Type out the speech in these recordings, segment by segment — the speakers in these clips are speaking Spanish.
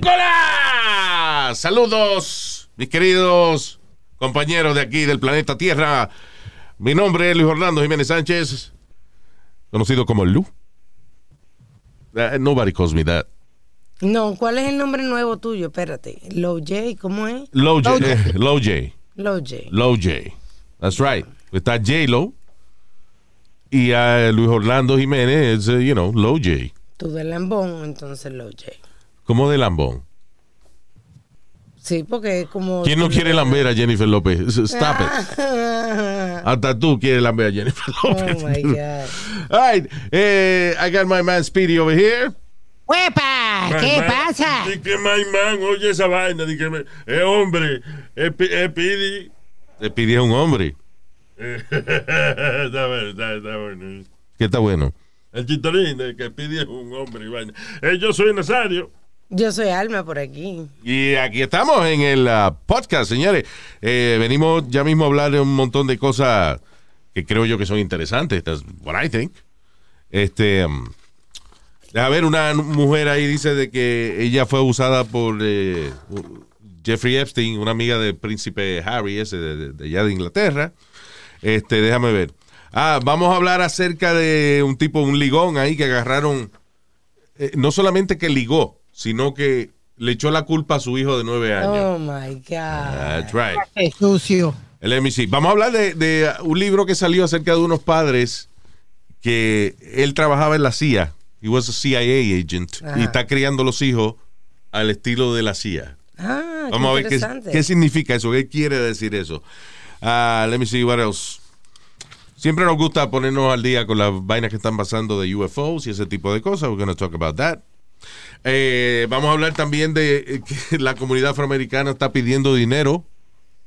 terrícolas! Saludos, mis queridos compañeros de aquí del planeta Tierra. Mi nombre es Luis Orlando Jiménez Sánchez, conocido como Lu. Uh, nobody calls me that. No, ¿cuál es el nombre nuevo tuyo? Espérate. Low J, ¿cómo es? Low J. eh, Low J. Low J. Low J. That's right. Está J Lo. Y a Luis Orlando Jiménez es, uh, you know, Low J. Tú de Lambón, entonces Low J. Como de lambón. Sí, porque es como... ¿Quién no quiere lamber a Jennifer López? Stop it. Hasta tú quieres lamber a Jennifer Oh López. my God. All right. eh, I got my man Speedy over here. ¡Huepa! ¿Qué Man, pasa? Di que my man, oye esa vaina, di que me, es hombre, es, es pidi. Te pidió un hombre. está bueno, está, está bueno. Que está bueno. El chistorín de que pidi es un hombre y vaina. Eh, yo soy Nazario. Yo soy Alma por aquí. Y aquí estamos en el ah, podcast, señores. Eh, venimos ya mismo a hablar de un montón de cosas que creo yo que son interesantes. That's what I think. Este, um, a ver, una mujer ahí dice de que ella fue abusada por eh, Jeffrey Epstein, una amiga del príncipe Harry, ese de allá de Inglaterra. Este, déjame ver. Ah, vamos a hablar acerca de un tipo, un ligón ahí que agarraron eh, no solamente que ligó, sino que le echó la culpa a su hijo de nueve años. Oh my God. That's right. ¡Qué sucio! El MIC. Vamos a hablar de, de un libro que salió acerca de unos padres que él trabajaba en la CIA. He was a CIA agent. Ajá. Y está criando los hijos al estilo de la CIA. Ah, Vamos a ver qué, qué significa eso, qué quiere decir eso. Ah, let me see what else. Siempre nos gusta ponernos al día con las vainas que están pasando de UFOs y ese tipo de cosas. We're going to talk about that. Eh, vamos a hablar también de eh, que la comunidad afroamericana está pidiendo dinero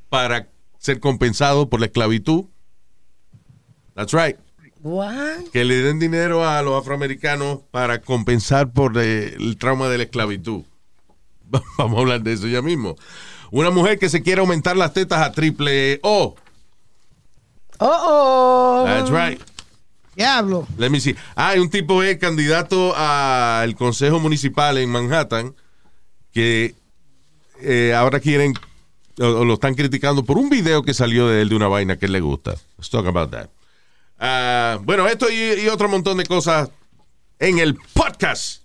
para ser compensado por la esclavitud. That's right. What? Que le den dinero a los afroamericanos para compensar por eh, el trauma de la esclavitud. Vamos a hablar de eso ya mismo. Una mujer que se quiere aumentar las tetas a triple O. Oh, oh. That's right. Diablo. Let me see. Ah, hay un tipo es candidato al consejo municipal en Manhattan que eh, ahora quieren o, lo están criticando por un video que salió de él de una vaina que le gusta. Let's talk about that. Ah, bueno, esto y, y otro montón de cosas en el podcast.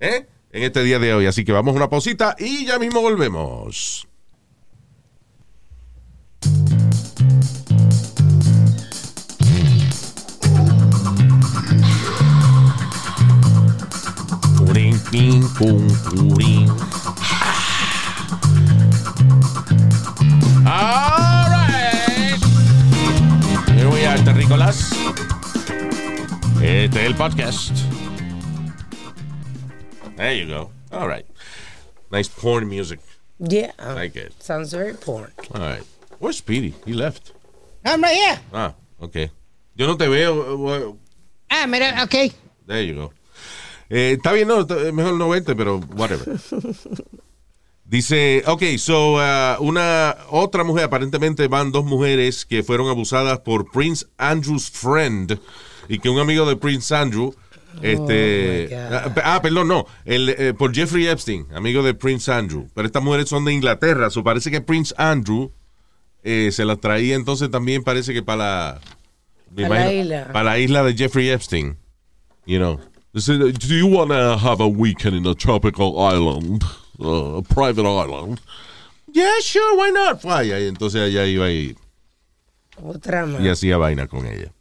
¿eh? En este día de hoy. Así que vamos a una pausita y ya mismo volvemos. Purín, pin, pum, purín. All right. Here we are, terrícolas. Este es el podcast. There you go. All right. Nice porn music. Yeah. I Like it. Sounds very porn. All right. Where's Speedy? He left. I'm right here. Ah, okay. Yo no te veo. Ah, mira, ok. There you go. Eh, está bien, no, está- mejor no verte, pero whatever. Dice, ok, so, uh, una otra mujer, aparentemente van dos mujeres que fueron abusadas por Prince Andrew's friend y que un amigo de Prince Andrew, este, my God. ah, ah, perdón, no, el, eh, por Jeffrey Epstein, amigo de Prince Andrew, pero estas mujeres son de Inglaterra, so parece que Prince Andrew eh, se las traía entonces también parece que para la, isla. para la isla de Jeffrey Epstein, you know. Dice, Do you want to have a weekend in a tropical island? Uh, a private island? Yeah, sure, why not? Fly. Y entonces ella iba y, Otra más. y hacía vaina con ella.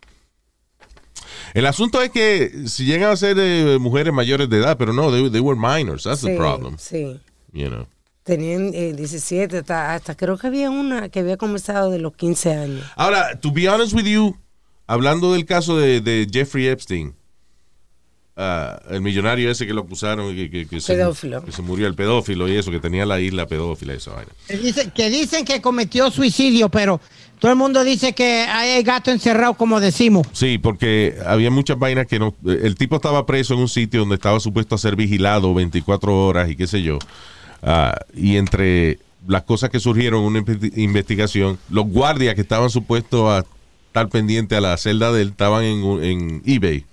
El asunto es que si llegan a ser eh, mujeres mayores de edad, pero no, they, they were minors. That's the Sí, problem. Sí. You know. Tenían eh, 17, hasta, hasta creo que había una que había comenzado de los 15 años. Ahora, to be honest with you, hablando del caso de, de Jeffrey Epstein, ah, el millonario ese que lo acusaron, que, que- que se, Pedófilo. que se murió el pedófilo y eso, que tenía la isla pedófila y esa vaina. Que dicen, que dicen que cometió suicidio, pero todo el mundo dice que hay gato encerrado, como decimos. Sí, porque había muchas vainas que no. El tipo estaba preso en un sitio donde estaba supuesto a ser vigilado 24 horas y qué sé yo. Ah, y entre las cosas que surgieron en una inve- investigación, los guardias que estaban supuestos a estar pendientes a la celda de él estaban en eBay.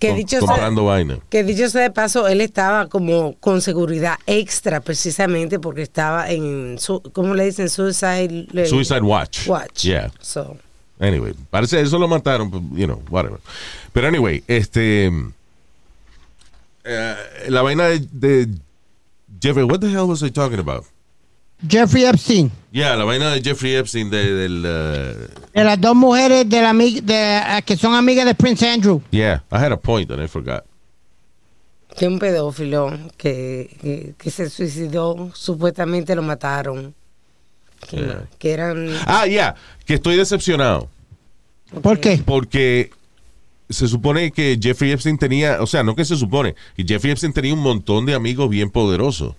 Que dicho sea- comprando vaina. Que dicho sea de paso, él estaba como con seguridad extra precisamente porque estaba en, su, ¿cómo le dicen? Suicide, Suicide Watch. Watch. Yeah. So, Anyway, parece eso lo mataron, but, you know, whatever. Pero anyway, este eh, la vaina de, de Jeffrey, what the hell was I talking about? Jeffrey Epstein. Yeah, la vaina de Jeffrey Epstein de, del uh, De las dos mujeres de la, de, eh, que son amigas de Prince Andrew. yeah, I had a point and I forgot. que un pedófilo que, que, que se suicidó, supuestamente lo mataron. Que, Yeah. que eran... Ah, yeah, que estoy decepcionado ¿Por qué? porque se supone que Jeffrey Epstein tenía, o sea, no que se supone, que Jeffrey Epstein tenía un montón de amigos bien poderosos.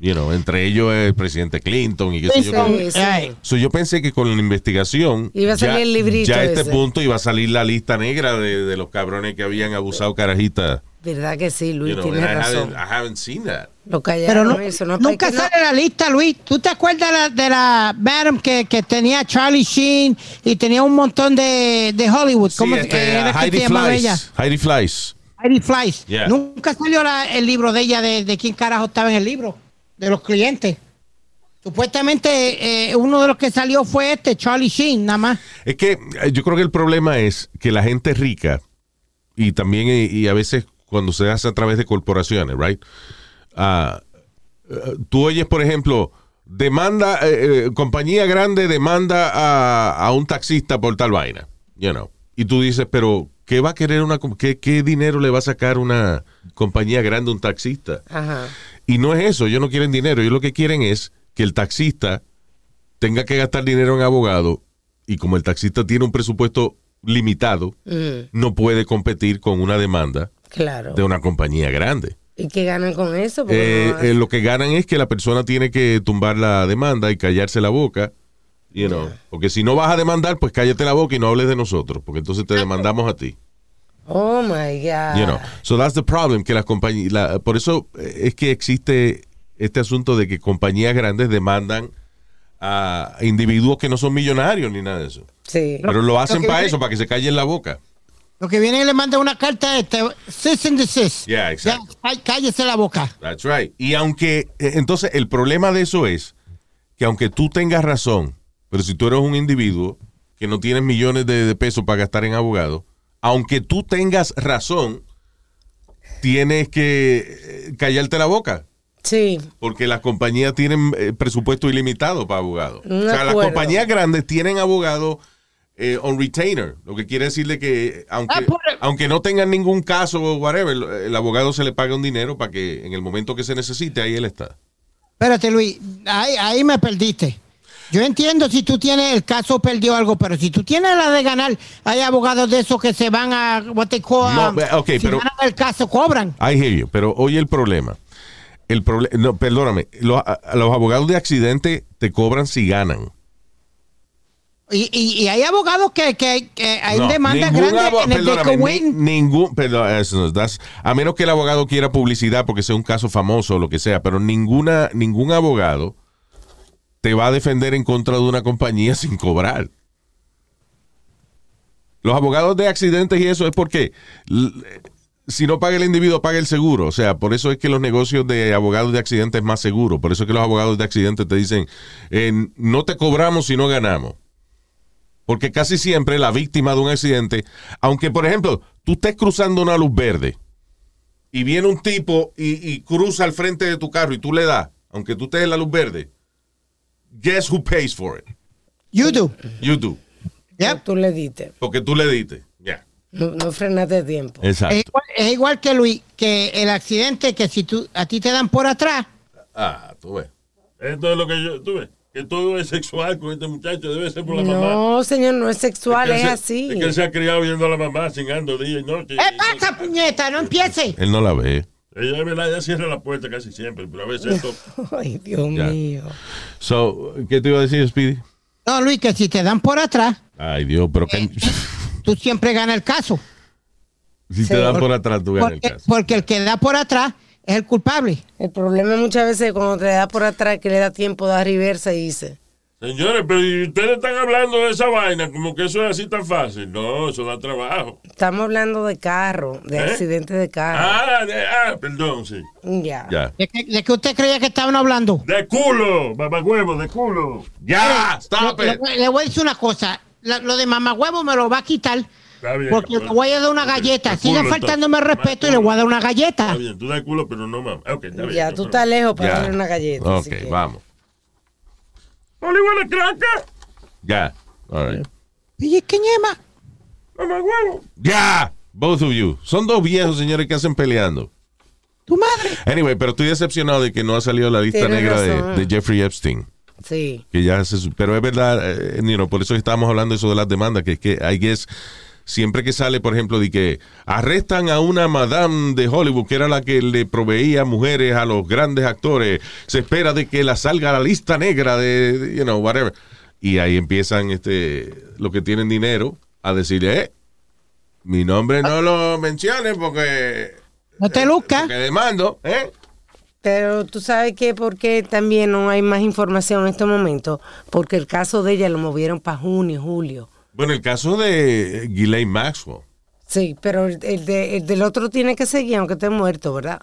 You know, entre ellos el presidente Clinton y qué sé yo. Sí, sí. So, yo pensé que con la investigación Iba a salir ya, el librito ya a este ese. punto iba a salir la lista negra de, de los cabrones que habían abusado carajitas. ¿Verdad que sí, Luis? You know, Tienes and I razón. haven't, I haven't seen that. Lo Pero no, eso. No, nunca que no- sale la lista, Luis. ¿Tú te acuerdas la- de la Madam que, que tenía Charlie Sheen y tenía un montón de, de Hollywood? Sí, ¿Cómo este, que era que Heidi se llamaba ella? Heidi Fleiss. Heidi Fleiss. Yeah. Nunca salió la- el libro de ella, de, de quién carajo estaba en el libro, de los clientes. Supuestamente eh, uno de los que salió fue este, Charlie Sheen, nada más. Es que eh, yo creo que el problema es que la gente rica y también eh, y a veces cuando se hace a través de corporaciones, right? Eh, tú oyes, por ejemplo, demanda, eh, eh, compañía grande demanda a, a un taxista por tal vaina, you know. Y tú dices, pero ¿qué va a querer una, qué, qué dinero le va a sacar una compañía grande a un taxista? Ajá. Y no es eso, ellos no quieren dinero, ellos lo que quieren es que el taxista tenga que gastar dinero en abogado y como el taxista tiene un presupuesto limitado, Mm, no puede competir con una demanda claro. de una compañía grande. ¿Y qué ganan con eso? Eh, no- eh, lo que ganan es que la persona tiene que tumbar la demanda y callarse la boca. You know, Porque si no vas a demandar, pues cállate la boca y no hables de nosotros, porque entonces te demandamos a ti. Oh my God. You know. So that's the problem, que las compañías, la- por eso eh, es que existe este asunto de que compañías grandes demandan a individuos que no son millonarios ni nada de eso. Sí. Pero lo hacen para eso, para que se callen la boca. Lo que viene y le manda una carta este, cease and desist. Yeah, exacto. Ya, cá- cállese la boca. That's right. Y aunque, eh, entonces, el problema de eso es que aunque tú tengas razón, pero si tú eres un individuo que no tienes millones de, de pesos para gastar en abogado, aunque tú tengas razón, tienes que eh, callarte la boca. Sí. Porque las compañías tienen eh, presupuesto ilimitado para abogados. O sea, las compañías grandes tienen abogados eh, on retainer, lo que quiere decirle que aunque, Ah, por- aunque no tengan ningún caso o whatever, el, el abogado se le paga un dinero para que en el momento que se necesite, ahí él está. Espérate, Luis, ahí, ahí me perdiste. Yo entiendo si tú tienes el caso perdió algo, pero si tú tienes la de ganar, hay abogados de esos que se van a what they call, No, si pero- ganan el caso cobran. I hear you, pero oye el problema. El proble no, perdóname, los, los abogados de accidente te cobran si ganan. Y, y, y hay abogados que, que, que hay No, demandas grandes en el perdóname, ni- ningún, perdón, eso that's- a menos que el abogado quiera publicidad porque sea un caso famoso o lo que sea, pero ninguna, ningún abogado te va a defender en contra de una compañía sin cobrar. Los abogados de accidentes y eso es porque si no paga el individuo, paga el seguro. O sea, por eso es que los negocios de abogados de accidentes es más seguro. Por eso es que los abogados de accidentes te dicen, eh, no te cobramos si no ganamos. Porque casi siempre la víctima de un accidente, aunque por ejemplo tú estés cruzando una luz verde y viene un tipo y, y cruza al frente de tu carro y tú le das, aunque tú estés en la luz verde, guess who pays for it? You do. You do. Yep. Tú le diste. Porque tú le diste. Ya. No, no frenaste tiempo. Es, Exacto. igual, es igual que Luis, que el accidente que si tú a ti te dan por atrás, Ah, tú ves. Esto es lo que yo, tú ves, que todo es sexual con este muchacho, debe ser por la mamá. No, señor, no es sexual, que es se- así. Es que él se ha criado viendo a la mamá cingando día y noche. ¿qué pasa, puñeta? No empiece. Él no la ve. Ella, es verdad, ella cierra la puerta casi siempre, pero a veces esto... Ay, Dios Ya. mío. So, ¿qué te iba a decir, Speedy? No, Luis, que si te dan por atrás, Ay, Dios, pero que- tú siempre ganas el caso. si te Sí, dan por atrás, tú ganas el caso. porque el que da por atrás es el culpable. El problema muchas veces cuando te da por atrás que le da tiempo da reversa y dice. Señores, pero ¿y ustedes están hablando de esa vaina como que eso es así tan fácil. No, eso da trabajo. Estamos hablando de carro, de ¿Eh? accidentes de carro. Ah, de- ah, perdón, sí. Ya. Ya. ¿De qué, de qué usted creía que estaban hablando? De culo, mamagüevo, de culo. Ya, stop Le, it. le- le voy a decir una cosa. La- lo de mamagüevo me lo va a quitar. Está bien. Porque le voy a dar una galleta. Sigue faltándome el respeto y le voy a dar una Está galleta. bien, tú das culo, pero no mames. Ok, está bien. Ya, no tú problema. estás lejos para Ya. darle una galleta. Ok, así que- vamos. Hollywood la craca, Ya. All right. Oye, ¿qué ñema? mamagüevo. Ya. Both of you. Son dos viejos, señores, que hacen peleando. Tu madre. Anyway, pero estoy decepcionado de que no ha salido la lista Tienes negra de, razón. de Jeffrey Epstein. Sí. Que ya se, pero es verdad, eh, you know, por eso estábamos hablando eso de las demandas, que es que I guess siempre que sale, por ejemplo, de que arrestan a una madame de Hollywood, que era la que le proveía mujeres a los grandes actores, se espera de que la salga a la lista negra de, de, you know, whatever. Y ahí empiezan este los que tienen dinero a decirle, eh, mi nombre no lo menciones porque, No te luzcas. porque demando, ¿eh? Pero tú sabes que porque también no hay más información en este momento, porque el caso de ella lo movieron para junio, julio. Bueno, el caso de Ghislaine Maxwell. Sí, pero el, de- el del otro tiene que seguir aunque esté muerto, ¿verdad?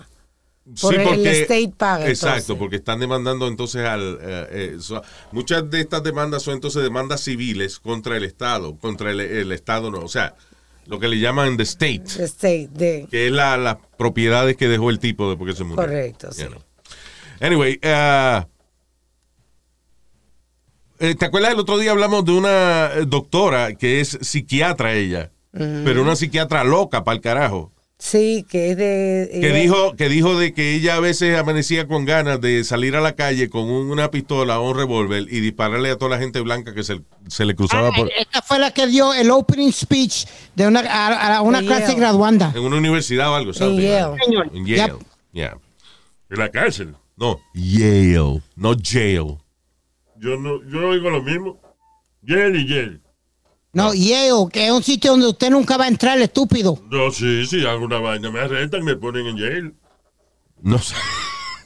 Por el estate paga, Exacto, entonces. porque están demandando entonces al... eh, eh, so- muchas de estas demandas son entonces demandas civiles contra el Estado, contra el, el Estado no, o sea, lo que le llaman the state, El estate de... que es la- las propiedades que dejó el tipo después que se murió. Correcto, sí. Know. Anyway, uh, ¿te acuerdas el otro día hablamos de una eh, doctora que es psiquiatra ella, pero una psiquiatra loca para el carajo? Sí, que es de... que ella- dijo que dijo de que ella a veces amanecía con ganas de salir a la calle con un- una pistola o un revólver y dispararle a toda la gente blanca que se, se le cruzaba Ah, por, esta fue la que dio el opening speech de una, a, a una De clase Yale. graduanda. en una universidad o algo, ¿sabes? Yale. Señor. En Yale. Yep. Yeah. En la cárcel. No, Yale, no jail. Yo no, yo oigo lo mismo. Yale y Yale. No, Yale, que es un sitio donde usted nunca va a entrar, estúpido. No, sí, sí, hago una vaina. Me arrestan y me ponen en Yale. No sé.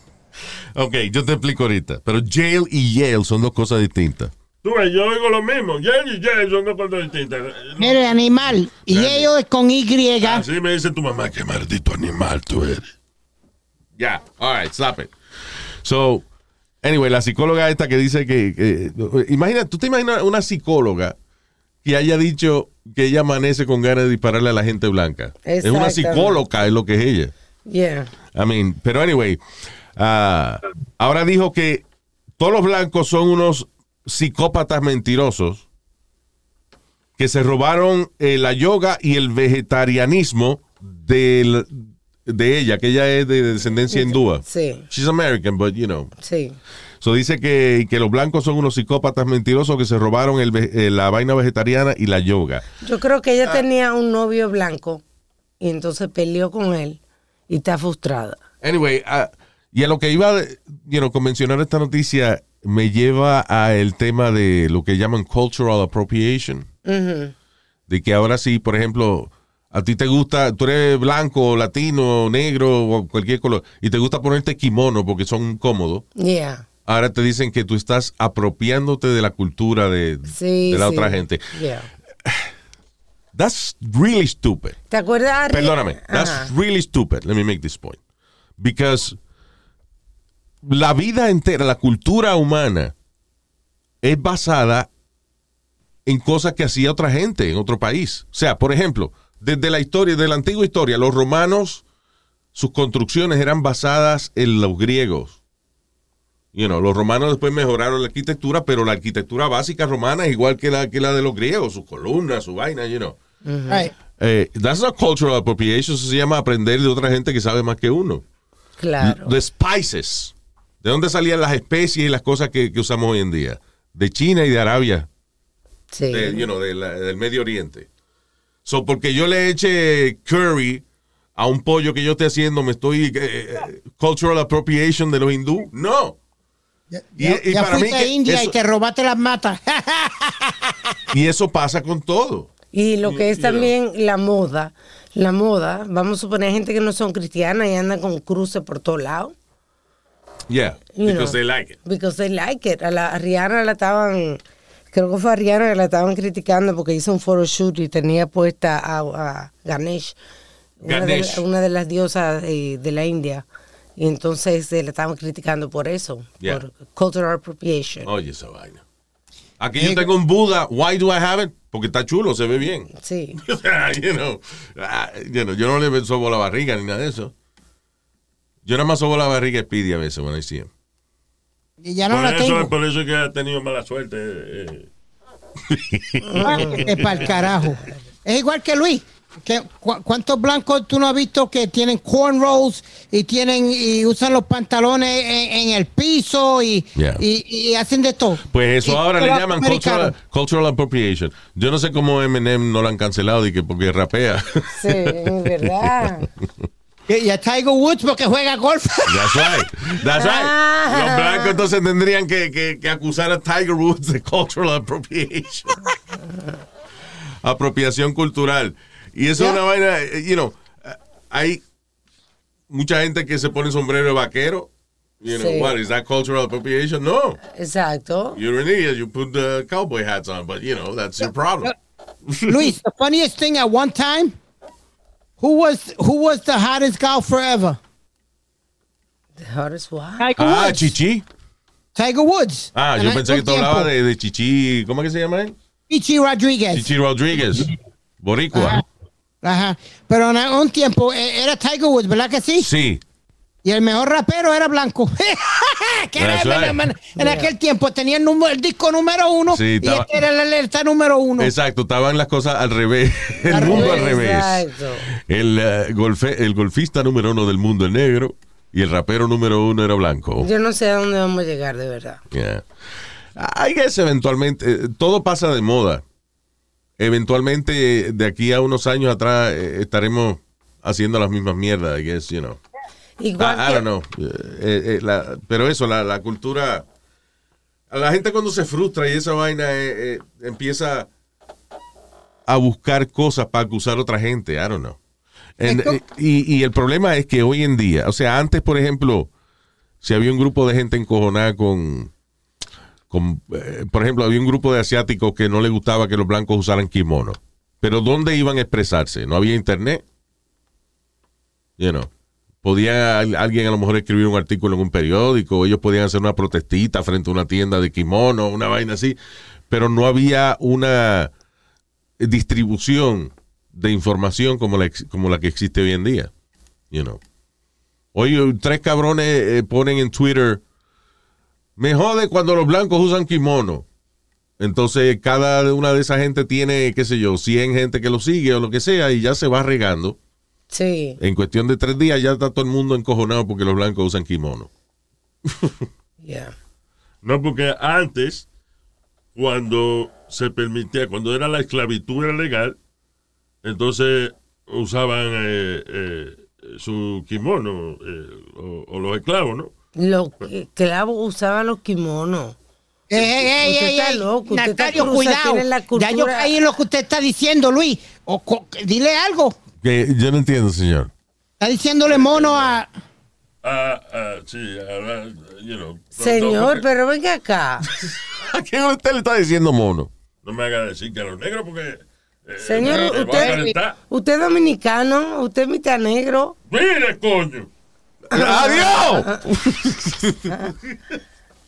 ok, yo te explico ahorita. Pero jail y Yale son dos cosas distintas. Tú ves, yo oigo lo mismo. Yale y Yale son dos cosas distintas. Mire, animal. Y Yale es con Y. Así me dice tu mamá, qué maldito animal tú eres. Ya, all right, stop it. So, anyway, la psicóloga esta que dice que, que- imagina, tú te imaginas una psicóloga que haya dicho que ella amanece con ganas de dispararle a la gente blanca. Es una psicóloga, es lo que es ella. Yeah. I mean, pero anyway, ah, ahora dijo que todos los blancos son unos psicópatas mentirosos que se robaron eh, la yoga y el vegetarianismo del- de ella, que ella es de descendencia hindúa. Sí, She's American, but you know. sí. So dice que, que los blancos son unos psicópatas mentirosos que se robaron el eh, la vaina vegetariana y la yoga. Yo creo que Ah. ella tenía un novio blanco y entonces peleó con él y está frustrada. Anyway, ah, y a lo que iba you know, con mencionar esta noticia me lleva a el tema de lo que llaman cultural appropriation. De que ahora sí, por ejemplo, a ti te gusta, tú eres blanco, latino, negro o cualquier color, y te gusta ponerte kimono porque son cómodos. Yeah. Ahora te dicen que tú estás apropiándote de la cultura de, Sí, de la sí. otra gente. Yeah. That's really stupid. ¿Te acuerdas? Perdóname. Ajá. That's really stupid. Let me make this point. Because la vida entera, la cultura humana, es basada en cosas que hacía otra gente en otro país. O sea, por ejemplo, desde la historia, de la antigua historia, los romanos, sus construcciones eran basadas en los griegos. You know, los romanos después mejoraron la arquitectura, pero la arquitectura básica romana es igual que la, que la de los griegos, sus columnas, su vaina, you know. Right. Eh, that's not cultural appropriation, eso se llama aprender de otra gente que sabe más que uno. Claro. The spices. ¿De dónde salían las especies y las cosas que, que usamos hoy en día? De China y de Arabia, Sí. de, you know, de la- del Medio Oriente. So, porque yo le eche curry a un pollo que yo esté haciendo, me estoy eh, eh, cultural appropriation de los hindú. No. Y, Ya, y ya para mí fuiste a que India eso, y te robaste las matas. y eso pasa con todo. Y lo que es you know. también la moda, la moda, vamos a suponer gente que no son cristianas y andan con cruces por todos lados. Yeah, You because know. they like it. Because they like it. A, la, a Rihanna la estaban, creo que fue a Rihanna que la estaban criticando porque hizo un photoshoot y tenía puesta a, a Ganesh, Una, de, Ganesh. una de las diosas de la India. Y entonces eh, la estaban criticando por eso, Yeah. por cultural appropriation. Oye, esa vaina. Aquí yo tengo un Buda. Why do I have it? Porque está chulo, se ve bien. Sí. You know, ah, you know, yo no le sobo la barriga ni nada de eso. Yo nada más sobo la barriga a Speedy a veces when I see him. Y ya no por, la eso, tengo. por eso es que ha tenido mala suerte. eh, Es para el carajo. Es igual que Luis. Que, cu- ¿Cuántos blancos tú no has visto que tienen cornrows y tienen y usan los pantalones en, en el piso y, Yeah. y, y hacen de todo? Pues eso Y ahora le llaman cultural, cultural appropriation. Yo no sé cómo Eminem no lo han cancelado y que porque rapea. Sí, es verdad. Y, a Tiger Woods porque juega golf. That's right. That's right. Los blancos entonces tendrían que, que- que acusar a Tiger Woods de cultural appropriation. Apropiación cultural. Y eso es una vaina, eh, you know, eh, hay mucha gente que se pone sombrero de vaquero. You know, Sí. what, is that cultural appropriation? No. Exacto. You're an idiot. You put the cowboy hats on, but you know, that's your problem. Luis, the funniest thing at one time, who was who was the hottest golfer ever? The hottest one. Tiger Ah, Woods. Chichi. Tiger Woods. Ah, En yo pensé que tú tiempo. hablabas de, de Chichi. ¿Cómo es que se llama él? Chichi Rodriguez. Chichi Rodríguez. Boricua. Ajá. Ajá. Pero en un tiempo eh, era Tiger Woods, ¿verdad que sí? Sí. Y el mejor rapero era blanco. que era en, right. en aquel tiempo tenía el, número- el disco número uno Sí, y este era el alerta número uno. Exacto, estaban las cosas al revés. El Al mundo al revés. Exacto. El, golfe- el golfista número uno del mundo es negro y el rapero número uno era blanco. Yo no sé a dónde vamos a llegar, de verdad. Yeah. I guess eventualmente, eh, todo pasa de moda. Eventualmente, eh, de aquí a unos años atrás, eh, estaremos haciendo las mismas mierdas, I guess, you know. Igual I, don't know. Eh, eh, la- pero eso, la, la cultura. La gente cuando se frustra y esa vaina eh, eh, empieza a buscar cosas para acusar a otra gente. I don't know. And- y, y el problema es que hoy en día, o sea, antes, por ejemplo, si había un grupo de gente encojonada con. con eh, por ejemplo, había un grupo de asiáticos que no le gustaba que los blancos usaran kimono. Pero ¿dónde iban a expresarse? ¿No había internet? You know. Podía al- alguien a lo mejor escribir un artículo en un periódico, ellos podían hacer una protestita frente a una tienda de kimono, una vaina así, pero no había una distribución de información como la, como la que existe hoy en día. You know. Hoy tres cabrones eh, ponen en Twitter, me jode cuando los blancos usan kimono. Entonces cada una de esa gente tiene, qué sé yo, 100 gente que lo sigue o lo que sea y ya se va regando. Sí, En cuestión de tres días ya está todo el mundo encojonado porque los blancos usan kimono. yeah. No, porque antes, cuando se permitía, cuando era la esclavitud era legal, entonces usaban eh, eh, su kimono eh, o, o los esclavos, ¿no? Los esclavos usaban los kimonos. Ey, ey, ey, Usted ey, está loco, usted está cuidado. la Ya yo caí en lo que usted está diciendo, Luis. O co- dile algo. Que yo no entiendo, señor. Está diciéndole mono a. Ah, ah, sí, ahora, you know. Señor, no, pero venga acá. ¿A quién usted le está diciendo mono? No me haga decir que a los negros, porque. eh, Señor, usted, usted es dominicano, usted es mitad negro. ¡Mire, coño! ¡Adiós!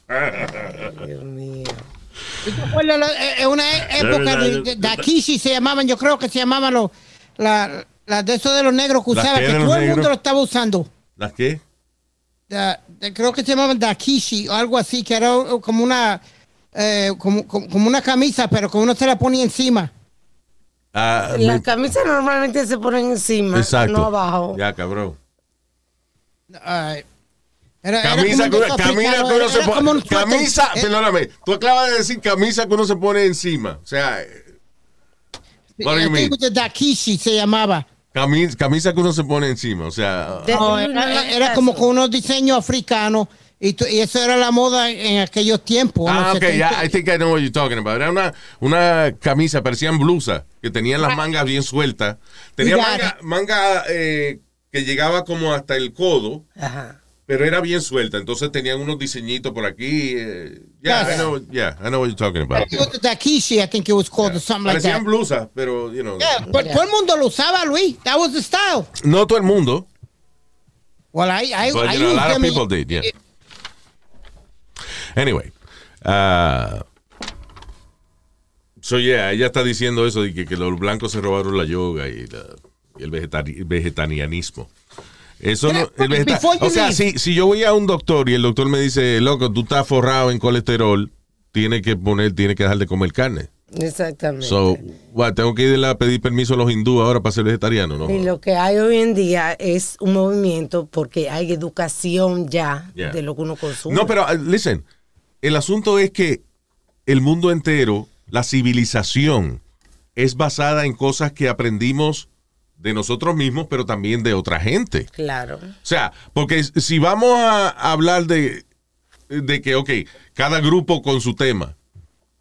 Dios mío. ¿Tú te acuerdas la- eh, En una e- época de, de, de Akishi se llamaban, yo creo que se llamaban los. La, la de esos de los negros que ¿Las usaban, qué que todo el mundo lo estaba usando. ¿Las qué? De- creo que se llamaban Dakishi o algo así, que era como una. eh, como, como, como una camisa, pero que uno se la ponía encima. Ah, Las me- camisas normalmente se ponen encima, Exacto. no abajo. Ya, cabrón. Ay, era- era Camisa, como que uno, camisa que uno se pone. Camisa, Eh, perdóname. Tú acabas de decir camisa que uno se pone encima. O sea, eh, what do you mean? Dakishi se llamaba. Camisa, camisa que uno se pone encima. O sea, De- No, no, era, como con unos diseños africanos y, tu- y eso era la moda en aquellos tiempos. Ah, ok, 70. ya, I think I know what you're talking about. Era una, una camisa, parecían blusas, que tenían las mangas bien sueltas. Tenía manga, manga eh, que llegaba como hasta el codo, Ajá. Pero era bien suelta. Entonces tenían unos diseñitos por aquí. eh, yeah, Yes. I know, yeah, I know what you're talking about. Takishi, I think it was called, or something like Parecían that. blusas, pero, you know. Yeah, but todo el mundo lo usaba, Luis. That was the style. No todo el mundo, Well, I, I, but I you know, a lot of people did, yeah. Anyway. ah, so, yeah, ella está diciendo eso de que, que los blancos se robaron la yoga y, la- y el vegetari- vegetarianismo. Eso no, you o sea, si, si yo voy a un doctor y el doctor me dice, loco, tú estás forrado en colesterol, tiene que poner, tiene que dejar de comer carne. Exactamente. So, tengo que ir a pedir permiso a los hindúes ahora para ser vegetariano, ¿no? y lo que hay hoy en día es un movimiento porque hay educación ya Yeah. de lo que uno consume. No, pero, uh, listen, el asunto es que el mundo entero, la civilización, es basada en cosas que aprendimos de nosotros mismos, pero también de otra gente. Claro. O sea, porque si vamos a hablar de, de que, ok, cada grupo con su tema,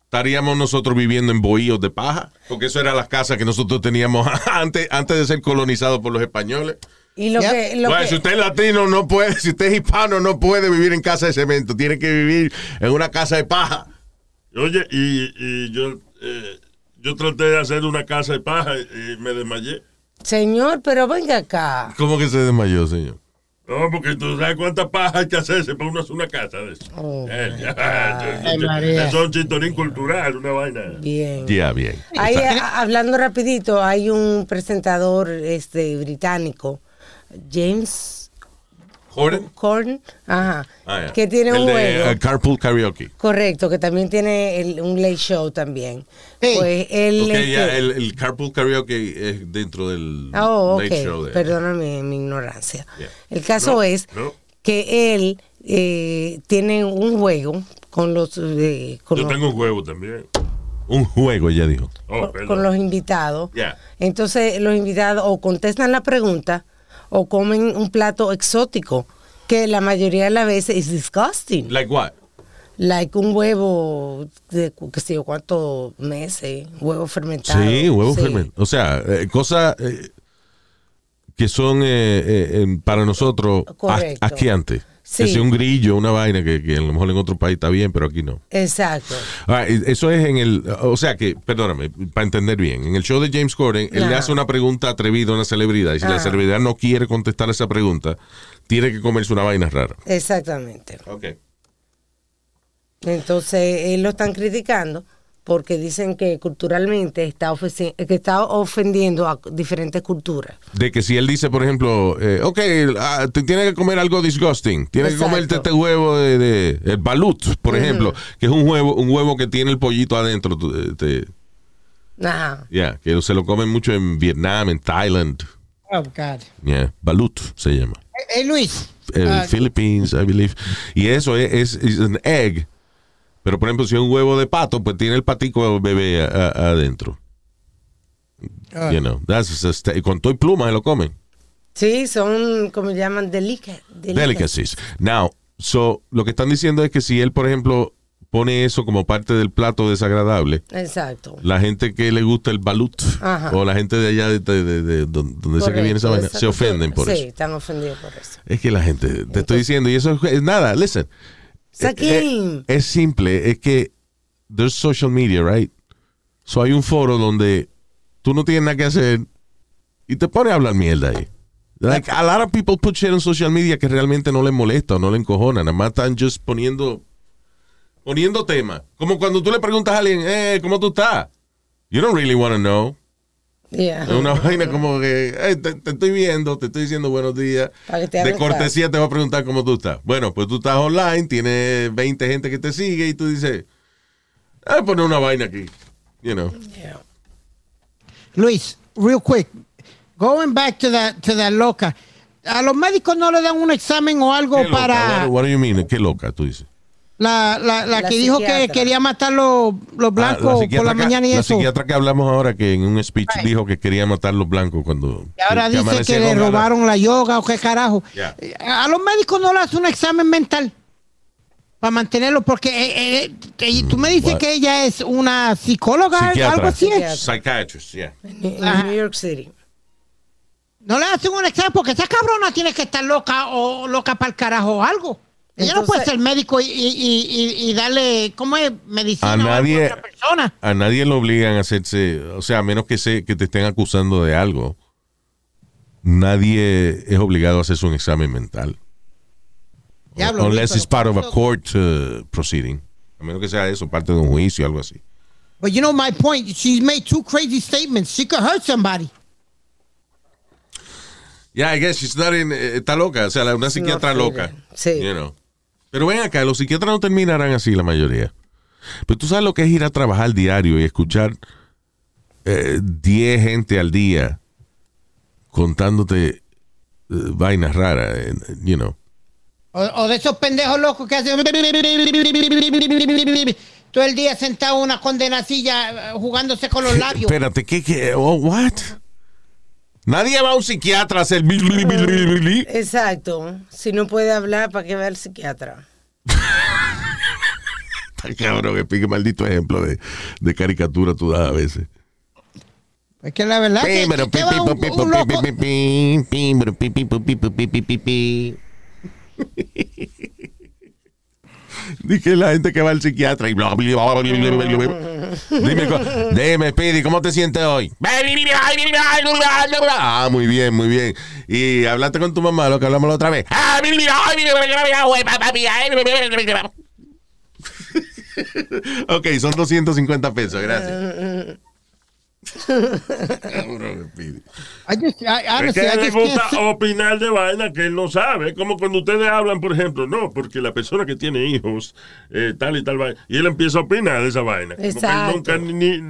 estaríamos nosotros viviendo en bohíos de paja, porque eso era las casas que nosotros teníamos antes, antes de ser colonizados por los españoles. Y lo Yep. que, lo Bueno, que- si usted es latino, no puede, si usted es hispano, no puede vivir en casa de cemento, tiene que vivir en una casa de paja. Oye, y, y yo, eh, yo traté de hacer una casa de paja y me desmayé. Señor, pero venga acá. ¿Cómo que se desmayó, señor? No, porque tú sabes cuánta paja hay que hacerse para uno hacer una casa de eso. Oh, Eh, ya, Ay, chistorín cultural, una vaina. Bien. Ya, bien. Hay, a- hablando rapidito, hay un presentador este británico, James Jordan. Corden, ajá, Ah, que tiene El un de, juego. eh, Carpool Karaoke. Correcto, que también tiene el- un late show también. Sí. Pues él. Ok, este- ya, el, el Carpool Karaoke es dentro del Oh, late show. De, Perdóname mi ignorancia. Yeah. El caso No, es no. que él eh, tiene un juego con los, eh, con, Yo los tengo un huevo también. Un juego, ya dijo. Oh, con- con los invitados. Yeah. Entonces los invitados o contestan la pregunta o comen un plato exótico que la mayoría de las veces es disgusting. Like what? Like un huevo de qué sé yo cuántos meses, huevo fermentado. Sí, huevo Sí. fermentado. O sea, eh, cosas eh, que son eh, eh, para nosotros Correcto. asqueantes. Sí. Que sea un grillo, una vaina que, que a lo mejor en otro país está bien, pero aquí no. Exacto. Ah, eso es en el, o sea que, perdóname, para entender bien, en el show de James Corden, él le hace una pregunta atrevida a una celebridad y si la Ajá. celebridad no quiere contestar esa pregunta, tiene que comerse una vaina rara. Exactamente. Ok. Entonces, él lo están criticando porque dicen que culturalmente está, que está ofendiendo a diferentes culturas. De que si él dice, por ejemplo, eh, ok, ah, te tienes que comer algo disgusting, tienes que comerte este huevo de, de- el balut, por ejemplo, que es un huevo, un huevo que tiene el pollito adentro, eh, te- Ajá. yeah, que se lo comen mucho en Vietnam, en Thailand, Oh, God. yeah, balut se llama. Hey, Luis. eh, ah, Philippines, I believe. Y eso es, es, es un egg. Pero, por ejemplo, si es un huevo de pato, pues tiene el patico bebé a- a- adentro. ah, You know, that's a con todo y pluma se lo comen. Sí, son, como llaman, delica, Delicacies. Now, so, lo que están diciendo es que si él, por ejemplo, pone eso como parte del plato desagradable, Exacto. la gente que le gusta el balut Ajá. o la gente de allá de, de- de- de donde donde sea que viene esa vaina, se ofenden por sí, eso. están ofendidos por eso. Es que la gente, te estoy diciendo, y eso es, es nada, listen. Saquín. Eh, eh, es simple, es que there's social media, right? So hay un foro donde tú no tienes nada que hacer y te pones a hablar mierda ahí. Like, a lot of people put shit on social media que realmente no les molesta o no les encojona, nada más están just poniendo poniendo tema. Como cuando tú le preguntas a alguien, eh, ¿cómo tú estás? You don't really want to know. Yeah. Es una vaina como que, "Hey, te, te estoy viendo, te estoy diciendo buenos días. De cortesía te va a preguntar cómo tú estás. Bueno, pues tú estás online, tienes 20 gente que te sigue y tú dices, ah, poner una vaina aquí. You know. Yeah. Luis, real quick, going back to that, to that loca. A los médicos no le dan un examen o algo ¿Qué loca? para What, what do you mean? ¿Qué loca tú dices? La, la, la La que dijo que quería matar los, los Ah, blancos por la que- mañana y la eso. psiquiatra que hablamos ahora que en un speech Right. dijo que quería matar los blancos cuando... Y ahora dice que le robaron la yoga o qué carajo. Ya. A los médicos no le hacen un examen mental para mantenerlo porque eh, eh, eh, tú me dices What? que ella es una psicóloga, Psiquiatra. algo así. Psychiatrist, yeah. En. New York City. no le hacen un examen porque esa cabrona tiene que estar loca o loca para el carajo o algo. Ella no puede ser médico y, y, y, y darle, ¿cómo es? Medicina A nadie- otra persona. A nadie lo obligan a hacerse, o sea, a menos que, se, que te estén acusando de algo. Nadie es obligado a hacerse un examen mental. Diablo, Unless it's part of a court uh, proceeding. A menos que sea eso, parte de un juicio o algo así. But you know my point. She's made two crazy statements. She could hurt somebody. Yeah, I guess she's not in- eh, está loca, o sea, una psiquiatra loca. Sí. You know. Pero ven acá, los psiquiatras no terminarán así la mayoría. Pero tú sabes lo que es ir a trabajar diario y escuchar eh, 10 gente al día contándote eh, vainas raras, eh, you know. O, o de esos pendejos locos que hacen todo el día sentado en una condenacilla eh, jugándose con los labios. Espérate, ¿qué? qué? Oh, what? Nadie va a un psiquiatra a hacer... Exacto. Si no puede hablar, ¿para qué va al psiquiatra? Está cabrón, que pique maldito ejemplo de, de caricatura tú das a veces. Es que la verdad que Pero usted va a un- un loco- Dije la gente que va al psiquiatra y bla, bla, bla, bla, bla, bla. Dime, dime, Speedy, ¿cómo te sientes hoy? Ah, muy bien, muy bien. Y hablaste con tu mamá, lo que hablamos la otra vez. Ok, son 250 pesos, gracias. Cabrón, I, Es que a él le gusta opinar de vaina que él no sabe. Como cuando ustedes hablan, por ejemplo, no, porque la persona que tiene hijos, eh, tal y tal vaina, y él empieza a opinar de esa vaina. Como que él Exacto. nunca ni, ni,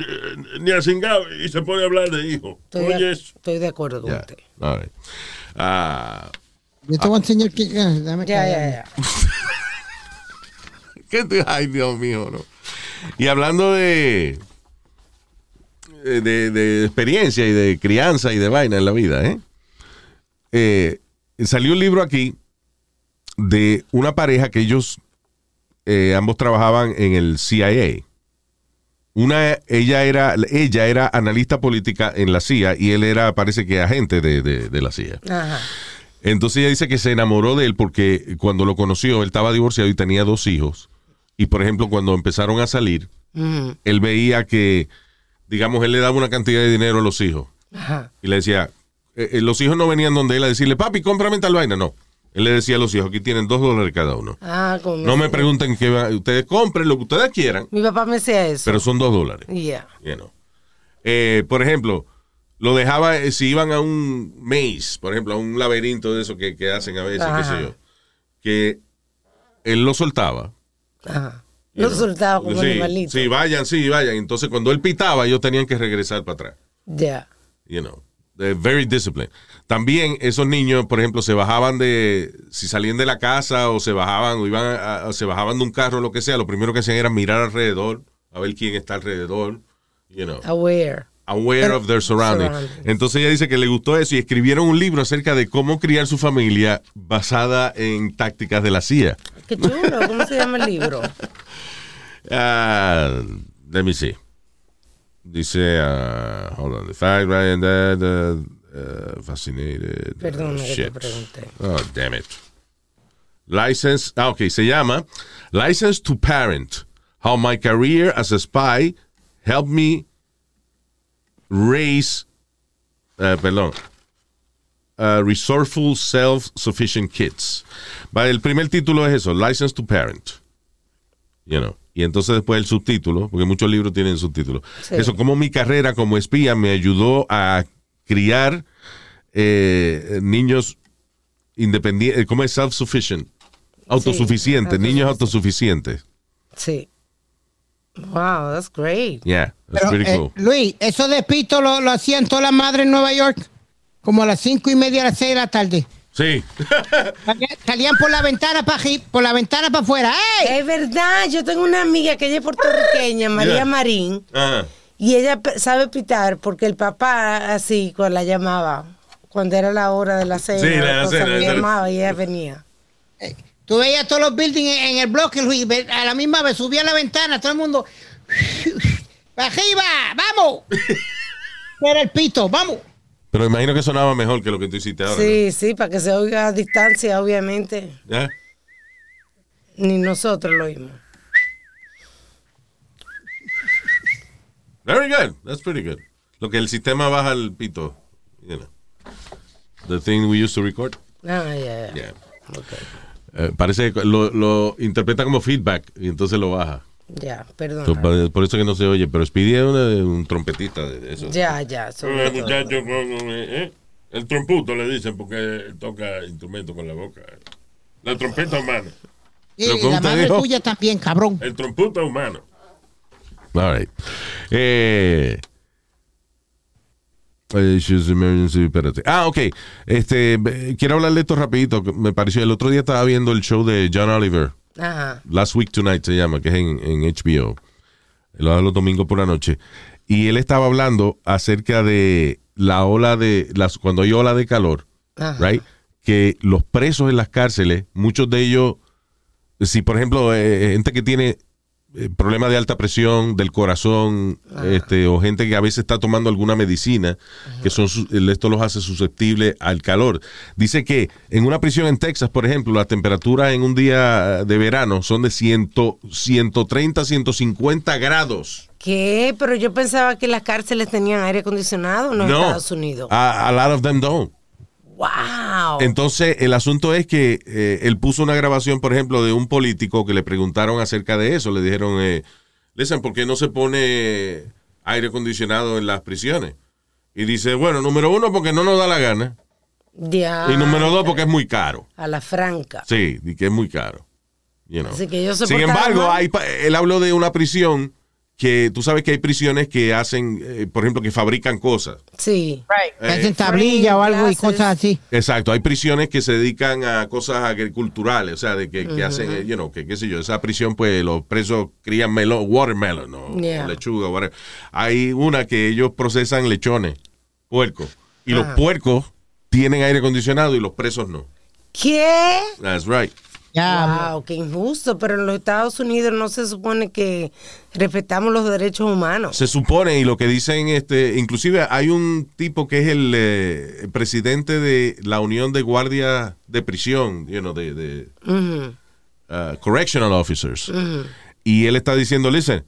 ni ha cingado y se pone a hablar de hijos. Estoy, Oye, de, eso. estoy de acuerdo con Ya, usted. all right. Ah, Yo te voy a enseñar que... ya, ya, ya. ¿Qué te- Ay, Dios mío, no. Y hablando de, de, de experiencia y de crianza y de vaina en la vida, ¿eh? Eh, salió un libro aquí de una pareja que ellos eh, ambos trabajaban en el CIA. Una, ella era, ella era analista política en la CIA y él era, parece que agente de, de- de la CIA. Ajá. Entonces ella dice que se enamoró de él porque cuando lo conoció, él estaba divorciado y tenía dos hijos. Y por ejemplo, cuando empezaron a salir, él veía que, digamos, él le daba una cantidad de dinero a los hijos. Ajá. Y le decía, eh, eh, los hijos no venían donde él a decirle, papi, cómprame tal vaina. No. Él le decía a los hijos, aquí tienen dos dólares cada uno. Ah, como No me pregunten qué va- ustedes compren lo que ustedes quieran, Mi papá me decía eso. pero son dos dólares. Yeah. You know. Eh, por ejemplo, lo dejaba, eh, si iban a un maze, por ejemplo, a un laberinto de eso que, que hacen a veces, qué sé yo, que él lo soltaba. Ajá. You Lo know. soltaba como sí, animalito. Sí, vayan, sí, vayan. Entonces, cuando él pitaba, ellos tenían que regresar para atrás. Ya. You know. They're very disciplined. También esos niños, por ejemplo, se bajaban de, si salían de la casa o se bajaban o iban a- se bajaban de un carro o lo que sea, lo primero que hacían era mirar alrededor, a ver quién está alrededor, you know Aware. aware of their surroundings. Surroundings. Entonces ella dice que le gustó eso y escribieron un libro acerca de cómo criar su familia basada en tácticas de la CIA. Qué chulo. ¿Cómo se llama el libro? Ah, let me see. Dice, ah, hold on, the fact, Ryan, that, uh, uh, fascinated. uh, Perdón que te pregunté. Oh, damn it. License, ah, ok, se llama License to Parent, How My Career as a Spy Helped Me Raise, eh, perdón, uh, Resourceful Self-Sufficient Kids. Va, el primer título es eso, License to Parent. You know. Y entonces después el subtítulo, porque muchos libros tienen subtítulos. Sí. Eso, como mi carrera como espía me ayudó a criar eh, niños independientes, como es self-sufficient, autosuficientes, niños autosuficientes. Sí. Wow, that's great. Yeah, that's Pero, pretty eh, cool. Luis, eso de pito lo, lo hacían todas las madres en Nueva York, como a las cinco y media, a las seis de la tarde. Sí. Salían- por la ventana para por la ventana para afuera. ¡Ey! Es verdad, yo tengo una amiga que ella es puertorriqueña, María Yeah. Marín, Ajá. y ella sabe pitar porque el papá así cuando la llamaba, cuando era la hora de la cena, Sí, la cena, llamaba y ella venía. Tú veías todos los buildings en, en el bloque, Luis, a la misma vez subía a la ventana, todo el mundo. ¡Arriba! ¡Vamos! Era el pito, vamos. Pero imagino que sonaba mejor que lo que tú hiciste ahora. Sí, sí, para que se oiga a distancia, obviamente. ¿no? ¿Ya? Ni nosotros lo oímos. Very good. That's pretty good. Lo que el sistema baja el pito. You know. The thing we used to record. Ah, ya. Yeah. Ok. Eh, parece que lo, lo interpreta como feedback y entonces lo baja. Ya, perdón. So, por eso que no se oye, pero Speedy es una- un trompetista de eso. Ya, ya. sobre todo. muchacho con, eh, el tromputo le dicen porque toca instrumento con la boca. La trompeta humana. Y ¿cómo la madre dijo? tuya también, cabrón. El tromputo humano. All right. Eh, espérate. Ah, ok. Este, eh, quiero hablar de esto rapidito. Me pareció, el otro día estaba viendo el show de John Oliver. Ajá. Last Week Tonight se llama, que es en, en HBO. Lo da los domingos por la noche. Y él estaba hablando acerca de la ola de, las, cuando hay ola de calor, Ajá. right? Que los presos en las cárceles, muchos de ellos, si por ejemplo, eh, gente que tiene eh, problemas de alta presión del corazón, este, o gente que a veces está tomando alguna medicina, que son esto los hace susceptibles al calor. Dice que en una prisión en Texas, por ejemplo, la temperatura en un día de verano son de 100, 130, 150 grados. ¿Qué? Pero yo pensaba que las cárceles tenían aire acondicionado en los no, Estados Unidos. A, a lot of them don't. ¡Wow! Entonces, el asunto es que eh, él puso una grabación, por ejemplo, de un político que le preguntaron acerca de eso. Le dijeron, eh, listen, ¿por qué no se pone aire acondicionado en las prisiones? Y dice, bueno, número uno, porque no nos da la gana. Ya. Y número dos, porque es muy caro. A la franca. Sí, y que es muy caro. You know. Así que se Sin embargo, hay, él habló de una prisión que tú sabes que hay prisiones que hacen, eh, por ejemplo, que fabrican cosas. Sí. Que hacen tablilla o algo y cosas así. Exacto, hay prisiones que se dedican a cosas agriculturales, o sea, de que, que hacen, eh, you know, que qué sé yo, esa prisión pues los presos crían melón, watermelon o, Yeah. o lechuga, whatever. Hay una que ellos procesan lechones, puercos, y los Ajá. puercos tienen aire acondicionado y los presos no. ¿Qué? That's right. Ya, wow, qué injusto. Pero en los Estados Unidos no se supone que respetamos los derechos humanos. Se supone, y lo que dicen, este, inclusive hay un tipo que es el, eh, el presidente de la Unión de Guardias de Prisión, you know, de, uh, Correctional Officers. Y él está diciendo, listen,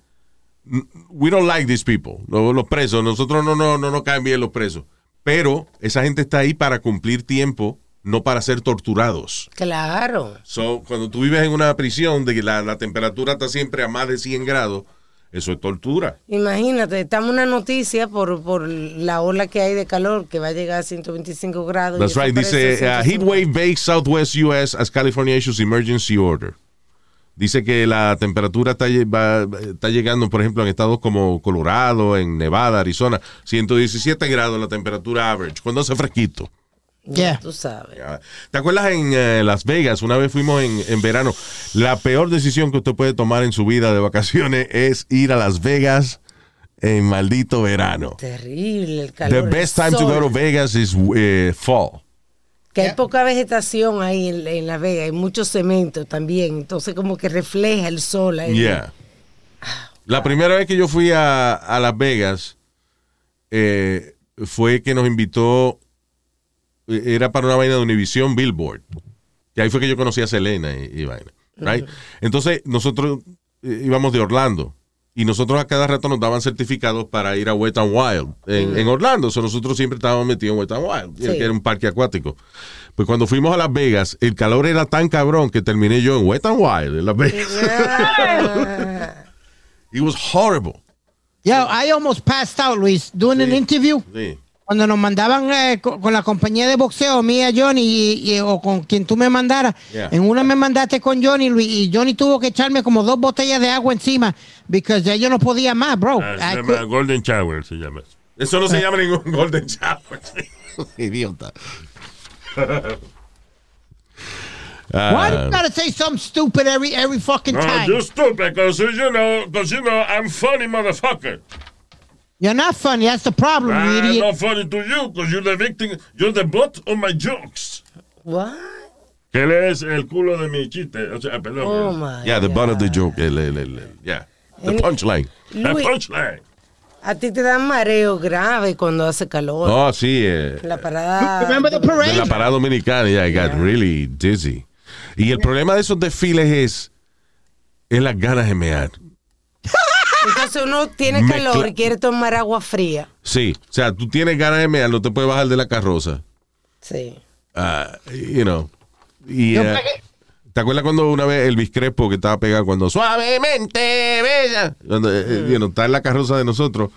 we don't like these people, los, los presos, nosotros no, no, no nos caen bien los presos. Pero esa gente está ahí para cumplir tiempo, no para ser torturados. Claro. So, cuando tú vives en una prisión de que la, la temperatura está siempre a más de 100 grados, eso es tortura. Imagínate, estamos una noticia por, por la ola que hay de calor que va a llegar a 125 grados. That's right. Dice, uh, 150. heat wave bakes Southwest U.S. as California issues emergency order. Dice que la temperatura está, va- está llegando, por ejemplo, en estados como Colorado, en Nevada, Arizona, 117 grados la temperatura average, cuando hace fresquito. Ya. Tú sabes. ¿Te acuerdas en eh, Las Vegas? Una vez fuimos en, en verano. La peor decisión que usted puede tomar en su vida de vacaciones es ir a Las Vegas en maldito verano. Terrible el The calor. el best time to go to Vegas is eh, fall. Que hay poca vegetación ahí en, en La Vega, hay mucho cemento también, entonces como que refleja el sol ahí. Yeah. La primera vez que yo fui a, a Las Vegas eh, fue que nos invitó, era para una vaina de Univision Billboard. Que ahí fue que yo conocí a Selena y, y vaina. Right? Entonces, nosotros eh, íbamos de Orlando. Y nosotros a cada rato nos daban certificados para ir a Wet n Wild en, en Orlando. So, nosotros siempre estábamos metidos en Wet n Wild, Sí. que era un parque acuático. Pues cuando fuimos a Las Vegas, el calor era tan cabrón que terminé yo en Wet n Wild en Las Vegas. It was horrible. Yeah, I almost passed out, Luis, doing an interview. Sí. Cuando nos mandaban eh, co- con, la compañía de boxeo, mía, Johnny, y, y- o con quien tú me mandaras. Yeah. En una me mandaste con Johnny, Luis, y Johnny tuvo que echarme como dos botellas de agua encima, porque ya yo no podía más, bro. Ah, se llama could- Golden Shower, se llama. Eso no se llama ningún Golden Shower. Idiota. Why Ah, you gotta say something stupid every every fucking No, time? you're stupid, because you know, because you know, I'm funny, motherfucker. You're not funny. That's the problem, you I'm idiot. not funny to you, because you're the victim, you're the butt of my jokes. what? Que él es el culo de mi chiste. O sea, perdón. Oh my yeah, the butt of the joke. El, el, el, el- yeah. The Any- punchline. Luis, punchline. A ti te dan mareo grave cuando hace calor. Oh, sí. eh, La parada. Remember the de parade? la parada dominicana, yeah, I got really dizzy. Y el problema de esos desfiles es, es las ganas de mear. Entonces uno tiene calor y quiere tomar agua fría. Sí, o sea, tú tienes ganas de mear, no te puedes bajar de la carroza. Sí. Ah, you know. Y, Yo eh, pegué- ¿Te acuerdas cuando una vez Elvis Crespo que estaba pegado cuando suavemente bella? Cuando eh, eh, you know, está en la carroza de nosotros,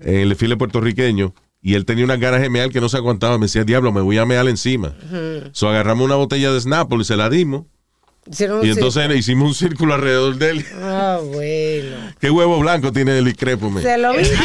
en el desfile puertorriqueño, y él tenía unas ganas de mear que no se aguantaba. Me decía, diablo, me voy a mear encima. So agarramos una botella de Snapple y se la dimos. Hicieron Y entonces hicimos un círculo alrededor de él. círculo. Ah, bueno. ¿Qué huevo blanco tiene Elvis Crespo? man? ¿Se lo viste?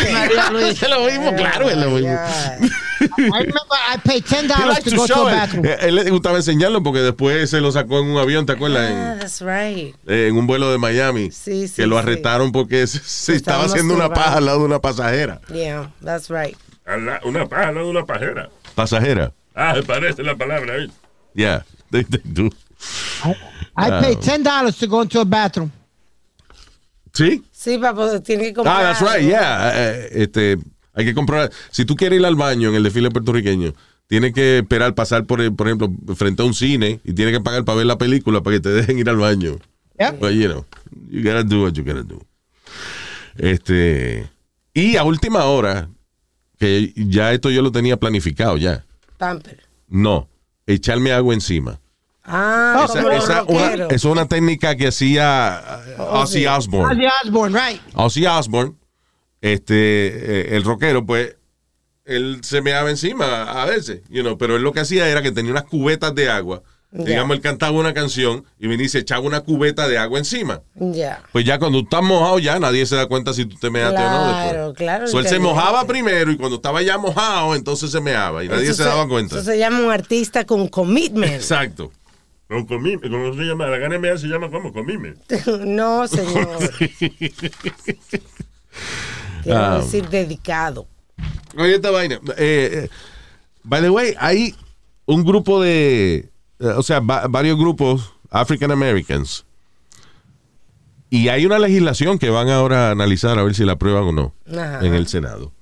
Se lo vimos, claro, él lo vimos. Ya. I remember I paid ten He dollars liked to to go to show a it. bathroom. Eh, Él le gustaba enseñarlo porque después se lo sacó en un avión, ¿te acuerdas? Ah, En- that's right. eh, en un vuelo de Miami. Sí, sí, que lo sí. arrestaron porque se, se estaba haciendo una paja al lado de una pasajera. Yeah, that's right. Al la- Una paja, no una pajera. Pasajera. Ah, se parece la palabra ahí. Yeah, they, they do. I paid ten dollars to go into a bathroom. ¿Sí? Sí, papá, tiene que comprar. Ah, that's right, algo. yeah. Eh, este, hay que comprar. Si tú quieres ir al baño en el desfile puertorriqueño, tienes que esperar pasar por, el- por ejemplo, frente a un cine y tienes que pagar para ver la película para que te dejen ir al baño. Yep. But, you know, you gotta do what you gotta do. Este, y a última hora, que ya esto yo lo tenía planificado ya. Pamper. No, echarme agua encima. Ah, Esa, como los esa una, rockeros. es una técnica que hacía uh, Ozzy Osbourne. Ozzy Osbourne, right? Ozzy Osbourne, este, eh, el rockero, pues, él se meaba encima a veces, you know, pero él lo que hacía era que tenía unas cubetas de agua. Digamos, él cantaba una canción y venía y se echaba una cubeta de agua encima. Ya. Pues ya cuando estás mojado, ya nadie se da cuenta si tú te measte o no. Claro, claro, So, él se mojaba primero y cuando estaba ya mojado, entonces se meaba y nadie Eso se daba cuenta. Eso se llama un artista con commitment. Exacto. Con comime, ¿cómo se llama? La gana se llama como comime. no, señor. Quiero Ah. decir dedicado. Oye, esta vaina. Eh, eh, by the way, hay un grupo de. eh, o sea, va- varios grupos African Americans. Y hay una legislación que van ahora a analizar a ver si la aprueban o no Ajá. en el Senado.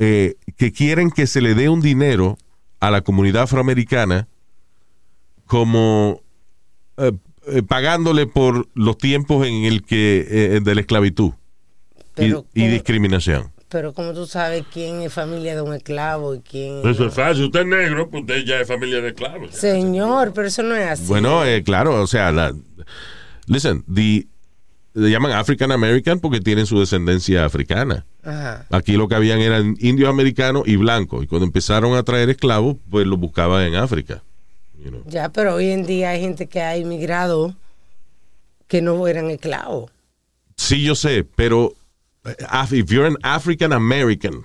eh, que quieren que se le dé un dinero a la comunidad afroamericana como eh, eh, pagándole por los tiempos en el que eh, de la esclavitud y, Pero, y ¿cómo- discriminación. pero como tú sabes quién es familia de un esclavo y quién. Eso es fácil. Usted es negro, pues usted ya es familia de esclavos. Señor, pero eso no es así. Bueno, eh, claro, o sea, la, listen, the, le llaman African American porque tienen su descendencia africana. Ajá. Aquí lo que habían eran indios americanos y blancos. Y cuando empezaron a traer esclavos, pues los buscaban en África. You know. Ya, pero hoy en día hay gente que ha inmigrado que no eran esclavos. Sí, yo sé, pero eh, if you're an African American,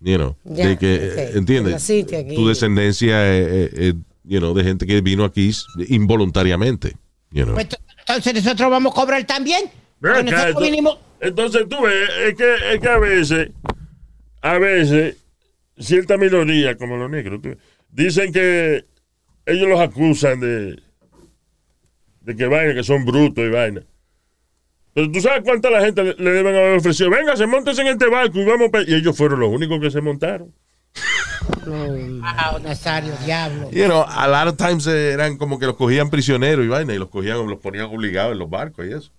you know, Ya, de que, eh, ¿entiendes? Aquí. Tu descendencia, eh, eh, eh, you know, de gente que vino aquí involuntariamente, you know. Pues, entonces nosotros vamos a cobrar también. Acá, nosotros ento- vinimos- Entonces tú ves, es que, es que a veces, a veces, cierta minoría, como los negros, tú dicen que ellos los acusan de, de que vaina, que son brutos y vaina. Pero tú sabes cuánta la gente le, le deben haber ofrecido. Venga, se montes en este barco y vamos. pa-". Y ellos fueron los únicos que se montaron. Wow, Nazario, diablo. You know, a lot of times eh, eran como que los cogían prisioneros y vaina y los cogían, los ponían obligados en los barcos y eso.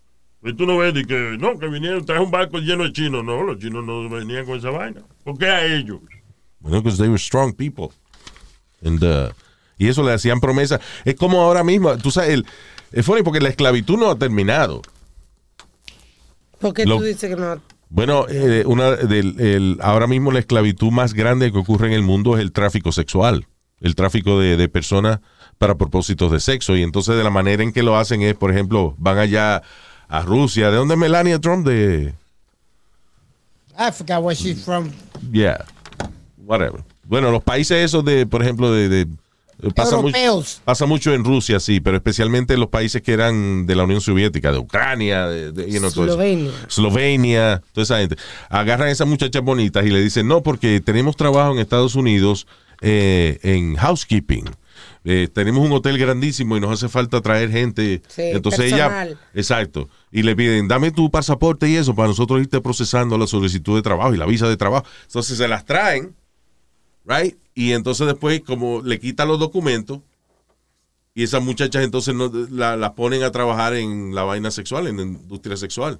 Y tú no ves de que, no, que vinieron, traje un barco lleno de chinos. No, los chinos no venían con esa vaina. ¿Por qué a ellos? Bueno, because they were strong people. And, uh, y eso le hacían promesas. Es como ahora mismo, tú sabes, el, es funny porque la esclavitud no ha terminado. ¿Por qué Lo- tú dices que no? Bueno, eh, una del, el- ahora mismo la esclavitud más grande que ocurre en el mundo es el tráfico sexual, el tráfico de, de personas para propósitos de sexo. Y entonces de la manera en que lo hacen es, por ejemplo, van allá a Rusia. ¿De dónde es Melania Trump? De, I forgot where she's from. yeah, whatever. Bueno, los países esos de, por ejemplo, de... de pasa, mucho, pasa mucho en Rusia, sí, pero especialmente en los países que eran de la Unión Soviética, de Ucrania, de, de- you know. Eslovenia. Eslovenia, toda esa gente. Agarran a esas muchachas bonitas y le dicen, no, porque tenemos trabajo en Estados Unidos eh, en housekeeping. eh, tenemos un hotel grandísimo y nos hace falta traer gente. Sí, Entonces personal. ella, exacto, y le piden, dame tu pasaporte y eso para nosotros irte procesando la solicitud de trabajo y la visa de trabajo. Entonces se las traen, right? Y entonces después como le quitan los documentos y esas muchachas entonces no, la- las ponen a trabajar en la vaina sexual, en la industria sexual.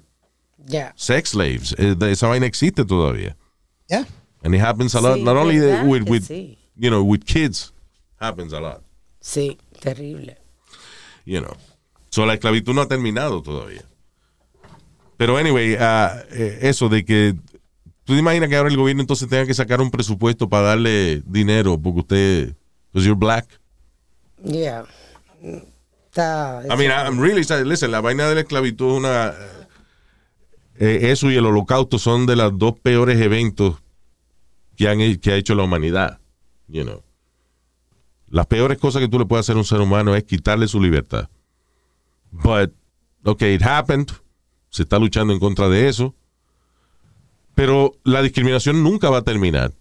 Ya. Sex slaves, eh, esa vaina existe todavía. Yeah. And it happens a lot, Sí, not only with, with sí. you know, with kids, happens a lot, Sí, terrible. you know. So la esclavitud no ha terminado todavía. Pero anyway, eh, eso de que tú te imaginas que ahora el gobierno entonces tenga que sacar un presupuesto para darle dinero porque usted, because you're black. Yeah. Está. I mean, I'm really sorry. Listen, la vaina de la esclavitud es una. eh, eso y el holocausto son de los dos peores eventos que, han, que ha hecho la humanidad. You know. Las peores cosas que tú le puedes hacer a un ser humano es quitarle su libertad. But, okay, it happened. Se está luchando en contra de eso. Pero la discriminación nunca va a terminar.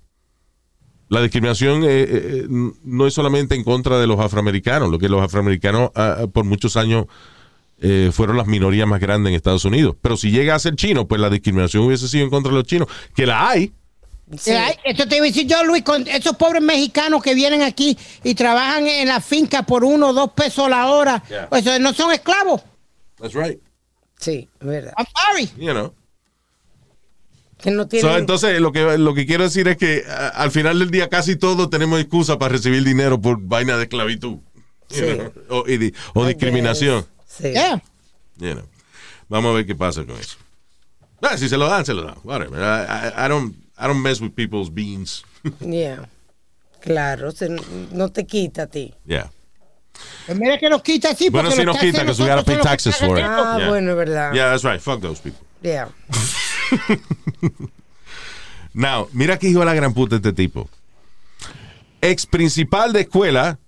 La discriminación eh, eh, eh, no es solamente en contra de los afroamericanos, lo que los afroamericanos ah, ah, por muchos años eh, fueron las minorías más grandes en Estados Unidos. Pero si llega a ser chino, pues la discriminación hubiese sido en contra de los chinos, que la hay. Sí. Eh, esto te iba a decir yo, Luis, con esos pobres mexicanos que vienen aquí y trabajan en la finca por uno o dos pesos la hora, Yeah. pues no son esclavos. That's right. Sí, es verdad. I'm sorry. You know. Que no So, entonces, lo que, lo que quiero decir es que al final del día casi todos tenemos excusa para recibir dinero por vaina de esclavitud. you Sí. know, O, y di- o I discriminación. guess. Sí. Yeah. You know. Vamos a ver qué pasa con eso. Ah, si se lo dan, se lo dan. Whatever. I, I- I don't, I don't mess with people's beans. Yeah. Claro, se- no te quita a ti. yeah. Pues mira que nos quita así. Bueno, los nos quita, taxes 'cause we gotta pay taxes for it. Ah, Yeah. bueno, es verdad. Yeah, that's right. Fuck those people. Yeah. Now, mira que hijo de la gran puta este tipo. Ex principal de escuela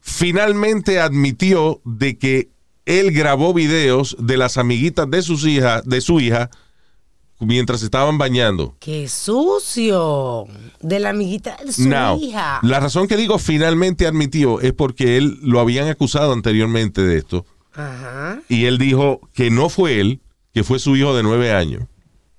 finalmente admitió de que él grabó videos de las amiguitas de sus hijas, de su hija, mientras estaban bañando. ¡Qué sucio! De la amiguita de su Now, hija. la razón que digo finalmente admitió es porque él lo habían acusado anteriormente de esto Ajá. y él dijo que no fue él, que fue su hijo de nueve años.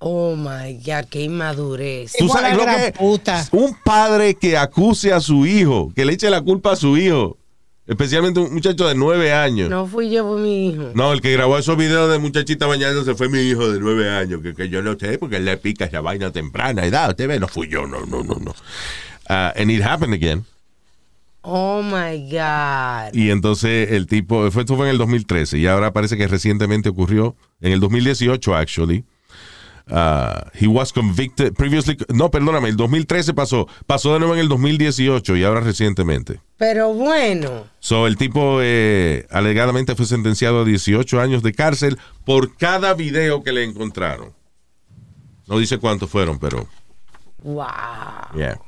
Oh my God, qué inmadurez. ¿Tú sabes lo que es? puta. Un padre que acuse a su hijo, que le eche la culpa a su hijo, especialmente un muchacho de nueve años. No, No fui yo, fue mi hijo. el que grabó esos videos de muchachita bañándose fue mi hijo de nueve años, que, que yo no sé, porque él le pica esa vaina temprana edad. Usted ve, no fui yo, no, no, no, no. Ah, and it happened again. Oh my God. Y entonces el tipo, fue, esto fue en el 2013 y ahora parece que recientemente ocurrió, en el 2018 actually. Uh, he was convicted previously, no, perdóname, el 2013 pasó, pasó de nuevo en el 2018 y ahora recientemente. Pero bueno. So, el tipo eh, alegadamente fue sentenciado a 18 años de cárcel por cada video que le encontraron. No dice cuántos fueron, pero Wow. yeah.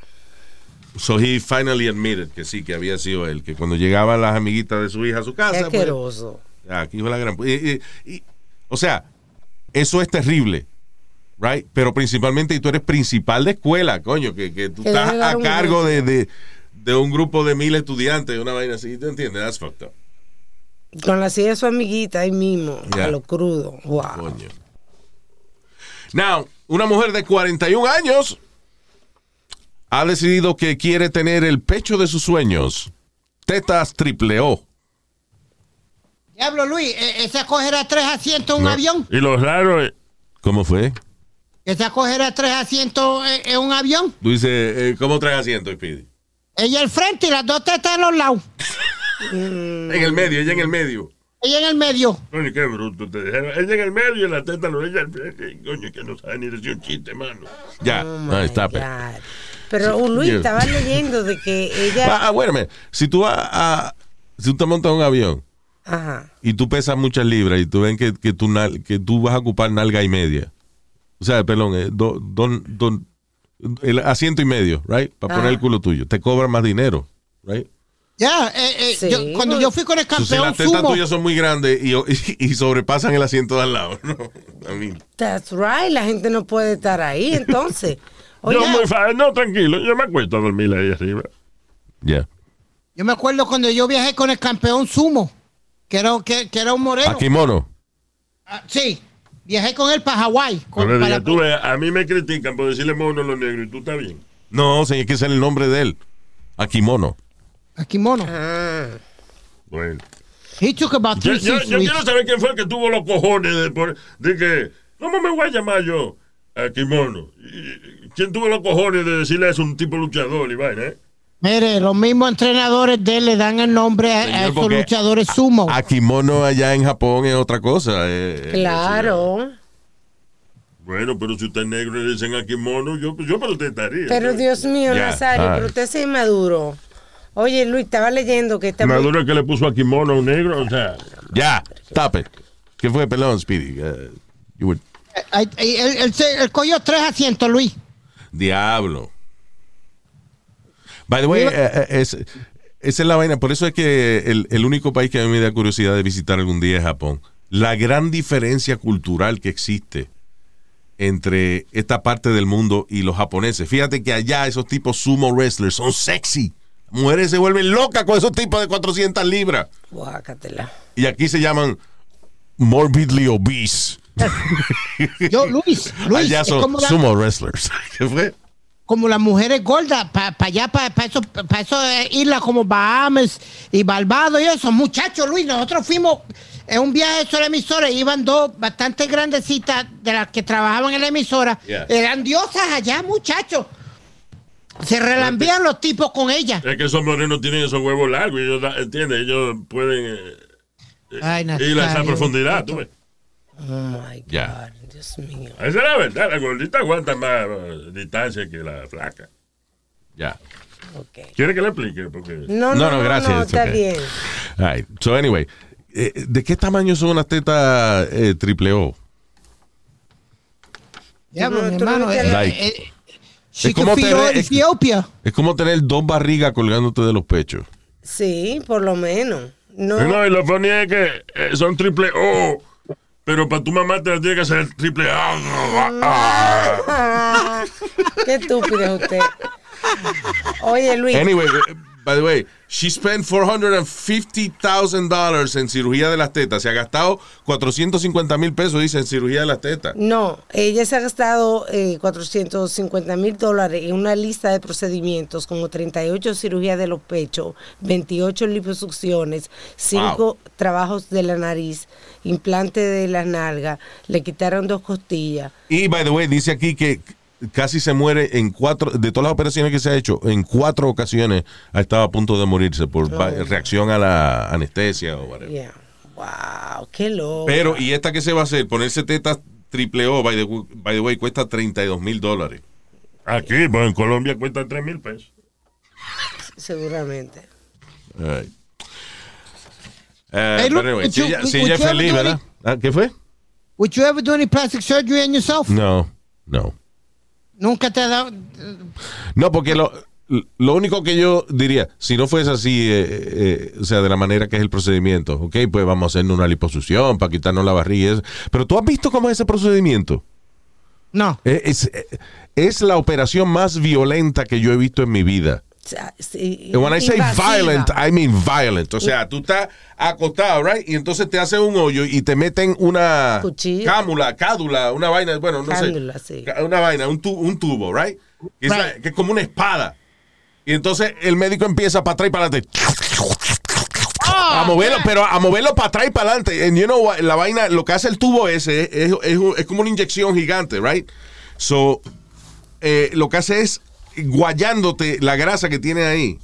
So he finally admitted que sí, que había sido él, que cuando llegaban las amiguitas de su hija a su Qué casa, pues, asqueroso. Ah, Aquí fue la gran. y- y- y- o sea, eso es terrible. Right? Pero principalmente, y tú eres principal de escuela, coño, que, que tú Que estás a cargo de, de, de un grupo de mil estudiantes, una vaina así, ¿te entiendes? That's fucked up. Con la silla de su amiguita ahí mismo, a lo crudo. Wow. Coño. Now, una mujer de 41 años ha decidido que quiere tener el pecho de sus sueños. Tetas triple O. Diablo, Luis, e- esa cogerá tres asientos en un No. avión. Y lo raro es, ¿Cómo fue? Esa cogerá tres asientos en, en un avión. Tú dices, eh, ¿cómo traes asiento, Speedy? Ella al frente y las dos tetas en los lados. En el medio, ella en el medio. Ella en el medio. coño, qué bruto. Te dijeron, ella en el medio y la teta lo ella al frente. Coño, que no sabe ni decir un chiste, mano. Ya, Oh my stop it. God. Pero Luis, Yeah. estaba leyendo de que ella. Ah, bueno, si tú vas a, si tú te montas un avión Ajá. y tú pesas muchas libras y tú ven que, que, tú, que tú vas a ocupar nalga y media, o sea, perdón, eh, do- don- don- el asiento y medio, right, para poner el culo tuyo, te cobran más dinero, right. Ya, eh, eh, Sí, yo- cuando pues. yo fui con el So, si campeón las tetas tuyas son muy grandes y, y, y sobrepasan el asiento de al lado, no, I mean, That's right. La gente no puede estar ahí, entonces. yo Oiga, muy no, tranquilo, yo me acuesto a dormir ahí arriba. yeah. Yo me acuerdo cuando yo viajé con el campeón sumo, que era, que, que era un moreno. Akimono. Ah, sí, viajé con él para Hawái. para- tú a mí me critican por decirle mono a los negros y tú estás bien. No, señor, que ese es el nombre de él. Akimono. a kimono. Ah, Bueno. He took about Yo, three yo- yo quiero saber quién fue el que tuvo los cojones de, por- de que, ¿cómo me voy a llamar yo? A Kimono. Y- ¿Quién tuvo los cojones de decirle eso a un tipo luchador y vaina, eh? Mire, los mismos entrenadores de él le dan el nombre a, a Señor, esos porque luchadores sumo. Akimono allá en Japón es otra cosa. eh, eh, claro. Bueno, pero si usted es negro y le dicen a Kimono, yo, yo protestaría. Pero Dios mío, Ya, Nazario, ah. pero usted es inmaduro. Oye, Luis, estaba leyendo que está muy- Maduro que le puso a Kimono a un negro, o sea... Ya, it. ¿Qué fue? Perdón, Speedy. Uh, you Él, él se- él cogió tres asientos, Luis. Diablo. By the way, eh, eh, es, esa es la vaina. Por eso es que el, el único país que a mí me da curiosidad de visitar algún día es Japón. La gran diferencia cultural que existe entre esta parte del mundo y los japoneses. Fíjate que allá esos tipos sumo wrestlers son sexy. Mujeres se vuelven locas con esos tipos de 400 libras. Guácatela. Y aquí se llaman morbidly obese. Yo, Luis, Luis, allá son como, la- sumo wrestlers. ¿Qué fue? Como las mujeres gordas, para allá, para eso, pa eso eh, islas como Bahamas y Barbados y eso. Muchachos, Luis, nosotros fuimos en un viaje sobre la emisora, y iban dos bastante grandecitas de las que trabajaban en la emisora. Yeah. Eran diosas allá, muchachos. Se relambían los tipos con ellas. Es que esos morenos tienen esos huevos largos ellos, ¿entiendes? Ellos pueden eh, Ay, ir a esa profundidad, tú ves. Oh my God, Ya. Dios mío. Esa es la verdad, la gordita aguanta más eh, distancia que la flaca. Ya. Ok. ¿Quiere que le explique? Porque No, no, No, no, gracias, no, está okay. bien. All right. So, anyway, eh, ¿de qué tamaño son unas tetas eh, triple O? Diablo, No, mi hermano. Like- eh, Es como tener- es- Ethiopia. Es como tener dos barrigas colgándote de los pechos. Sí, por lo menos. No, No, y lo funny es que eh, son triple O. Pero para tu mamá te la tiene que hacer triple. Ah. Ah, qué estúpido es usted. Oye, Luis, Anyway, eh, by the way, she spent $450,000 en cirugía de las tetas. Se ha gastado 450 mil pesos, dice, en cirugía de las tetas. no, ella se ha gastado eh, 450 mil dólares en una lista de procedimientos, como 38 cirugías de los pechos, 28 liposucciones, 5 trabajos de la nariz, implante de las nalgas, le quitaron dos costillas. Y, by the way, dice aquí que casi se muere en cuatro, de todas las operaciones que se ha hecho, en cuatro ocasiones ha estado a punto de morirse por va- reacción a la anestesia o whatever. Yeah. Wow, qué loco. Pero, ¿y esta que se va a hacer? Ponerse tetas triple O, by the, by the way, cuesta 32 mil dólares. Aquí, pues en Colombia cuesta 3 mil pesos. Seguramente. All right. Eh, Hey, look, pero anyway, would si you- si would any- Ah, ¿Qué fue? Would you ever do any plastic surgery on yourself? No, no. Nunca te ha dado. No, porque lo, lo único que yo diría, si no fuese así, eh, eh, o sea, de la manera que es el procedimiento, ok, pues vamos a hacernos una liposucción para quitarnos la barriga. y eso. Pero tú has visto cómo es ese procedimiento. No. Eh, Es, eh, es la operación más violenta que yo he visto en mi vida. And when I say invasiva. violent, I mean violent. O sea, tú estás acostado, right? Y entonces te hacen un hoyo y te meten una Cuchillo. cámula, cádula, una vaina, bueno, no Cándula, sé. sí. Una vaina, un, tu- un tubo, right? Que es, Right. que es como una espada. Y entonces el médico empieza para atrás y para adelante. A moverlo, pero a moverlo para atrás y para adelante. And you know what? La vaina, lo que hace el tubo ese es, es como una inyección gigante, right? So, eh, lo que hace es guayándote la grasa que tiene ahí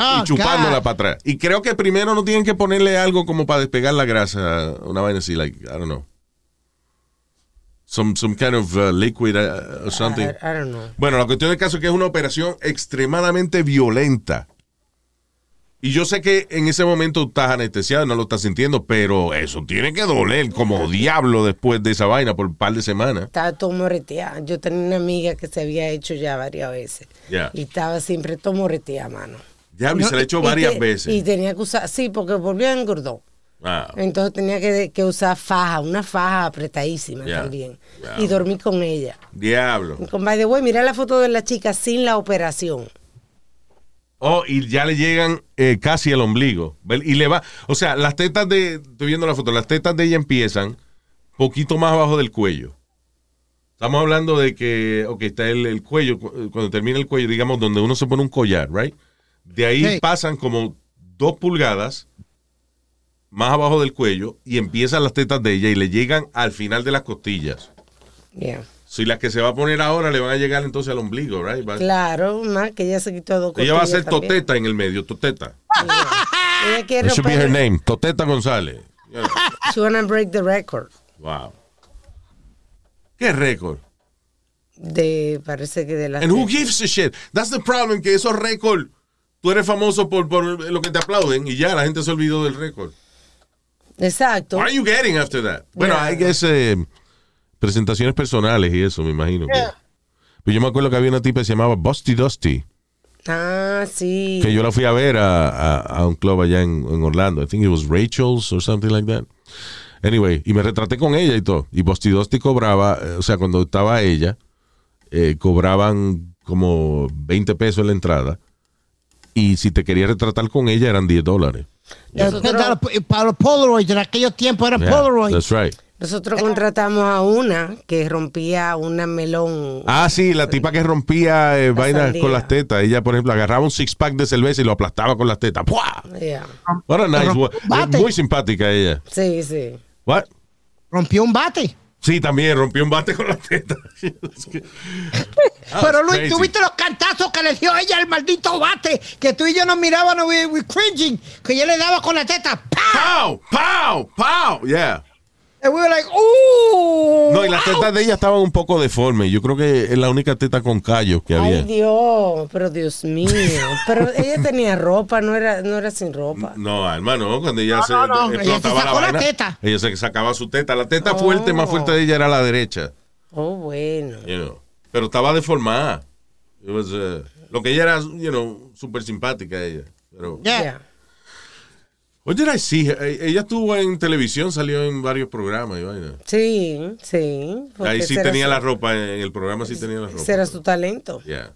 Oh, y chupándola God. para atrás. Y creo que primero no tienen que ponerle algo como para despegar la grasa, una vaina así, like, I don't know. Some, some kind of uh, liquid uh, or something. I, I don't know. Bueno, la cuestión del caso es que es una operación extremadamente violenta. Y yo sé que en ese momento estás anestesiado, no lo estás sintiendo, pero eso tiene que doler como diablo después de esa vaina por un par de semanas. Estaba todo moreteada. Yo tenía una amiga que se había hecho ya varias veces. Ya. Y estaba siempre todo moreteada, mano. Diablo, y se le ha hecho varias te- veces. Y tenía que usar, sí, porque volvió a engordar. Ah, Entonces tenía que, que usar faja, una faja apretadísima Ya. también. Ya. Y dormí con ella. diablo. Y con by the way, mira la foto de la chica sin la operación. Oh, y ya le llegan eh, casi al ombligo. Y le va, o sea, las tetas de, estoy viendo la foto, las tetas de ella empiezan poquito más abajo del cuello. Estamos hablando de que, ok, está el, el cuello, cu- cuando termina el cuello, digamos, donde uno se pone un collar, right? De ahí pasan como dos pulgadas más abajo del cuello y empiezan las tetas de ella y le llegan al final de las costillas. Yeah. Si las que se va a poner ahora le van a llegar entonces al ombligo, right? Va- Claro, más que ella se quitó dos ella va a ser costillas también. Toteta en el medio, Toteta. Ella quiere That should be romper- her name, Toteta González. Yeah. She wanna break the record. Wow. ¿Qué récord? De, parece que de la. And who gives a shit? That's the problem, que esos récords, tú eres famoso por, por lo que te aplauden y ya la gente se olvidó del récord. Exacto. What are you getting after that? Bueno, Yeah. hay que eh, presentaciones personales y eso, me imagino. que- Pero yo me acuerdo que había una tipa que se llamaba Busty Dusty, Ah, sí. que yo la fui a ver a, a- a un club allá en, en Orlando. I think it was Rachel's or something like that. Anyway, y me retraté con ella y todo. Y Busty Dusty cobraba, eh, o sea, cuando estaba ella, eh, cobraban como 20 pesos en la entrada. Y si te querías retratar con ella eran 10 dólares. Para, los Polaroids, en aquellos tiempos eran Yeah, Polaroids. that's right. Nosotros contratamos a una que rompía una melón. Ah, sí, la tipa que rompía eh, vainas sandía. con las tetas. Ella, por ejemplo, agarraba un six pack de cerveza y lo aplastaba con las tetas. ¡Pua! Yeah. What a nice Bate. Muy simpática ella. Sí, sí. What? Rompió un bate. Sí, también rompió un bate con las tetas. That Pero Luis, crazy. ¿tú viste los cantazos que le dio ella al maldito bate? Que tú y yo nos mirábamos, we, we cringing, que ella le daba con la teta. ¡Pah! ¡Pow! ¡Pow! ¡Pow! Yeah. And we were like, ¡uh! No, y las tetas de ella estaban un poco deformes. Yo creo que es la única teta con callos que Ay, había. Dios, pero Dios mío. Pero ella tenía ropa, no era, no era sin ropa. No, hermano, cuando ella No, se no, no, ella se explotaba sacó la vaina, teta. ella se sacaba su teta. La teta Oh. fuerte, más fuerte de ella era la derecha. Oh, bueno. you know. Pero estaba deformada. It was, uh, lo que ella era, you know, súper simpática ella. Pero, Yeah. What did I see? Ella estuvo en televisión, salió en varios programas y vaina. Sí, sí. Ahí sí tenía su- la ropa, en el programa sí tenía la ropa. Ese era su talento. Yeah.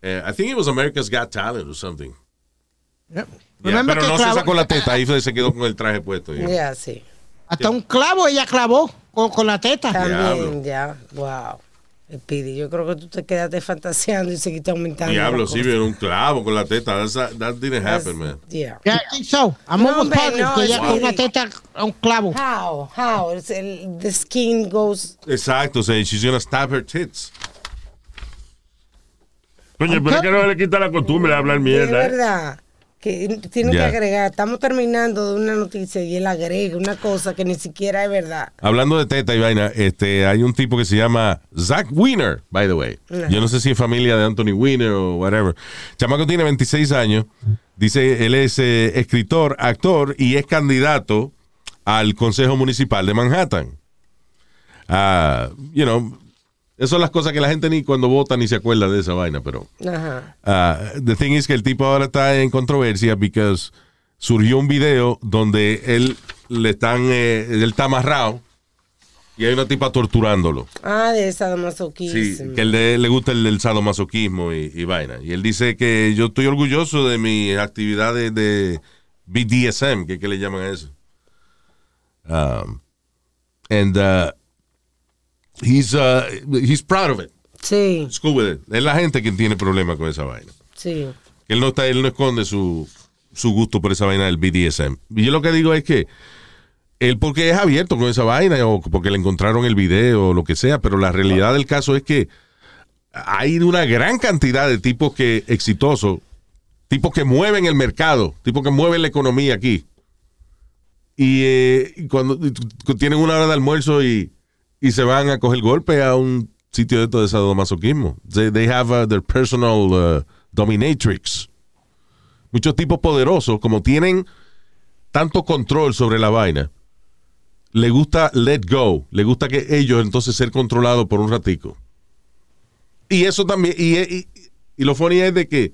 Eh, I think it was America's Got Talent or something. Yeah, pero no se clavó- sacó la teta, ahí se quedó con el traje puesto. Ya, yeah. sí. Hasta un clavo ella clavó con, con la teta. También, ya. Wow. Pidi, yo creo que tú te quedaste fantaseando y seguiste aumentando. Diablo, sí, vieron un clavo con la teta. That's- that didn't happen, man. Yeah. Yeah, I think so. I'm No, almost positive no, que ella es con una teta a un clavo. How? How? It's el, the skin goes. Exacto, o sea, she's gonna stab her tits. Coño, pero es que no le quita la costumbre de hablar De mierda. ¿eh? Que tienen que agregar. Estamos terminando de una noticia y él agrega una cosa que ni siquiera es verdad. Hablando de teta y vaina, este, hay un tipo que se llama Zach Wiener, by the way. Yo no sé si es familia de Anthony Wiener o whatever. Chamaco tiene 26 años. Dice, él es eh, escritor, actor y es candidato al Consejo Municipal de Manhattan. Ah, you know, esas son las cosas que la gente ni cuando vota ni se acuerda de esa vaina, pero... Ajá. Uh, the thing is que el tipo ahora está en controversia because surgió un video donde él le están, eh, él está amarrado y hay una tipa torturándolo. Ah, de Sí, sadomasoquismo. que él le, le gusta el, el sadomasoquismo y, y vaina. Y él dice que yo estoy orgulloso de mi actividad de, de BDSM, que, que le llaman a eso. Um, and uh, he's, uh, he's proud of it. Sí, It's cool with it. Es la gente quien tiene problemas con esa vaina. sí. Él no está, él no esconde su, su gusto por esa vaina del BDSM. Y yo lo que digo es que él porque es abierto con esa vaina o porque le encontraron el video o lo que sea, pero la realidad del caso es que hay una gran cantidad de tipos que exitosos, tipos que mueven el mercado, tipos que mueven la economía aquí. Y, eh, cuando tienen una hora de almuerzo y, y se van a coger golpe a un sitio de esto de sadomasoquismo. They, they have uh, their personal uh, dominatrix. Muchos tipos poderosos, como tienen tanto control sobre la vaina, le gusta let go, le gusta que ellos entonces ser controlados por un ratico. Y eso también, y, y, y lo funny es de que,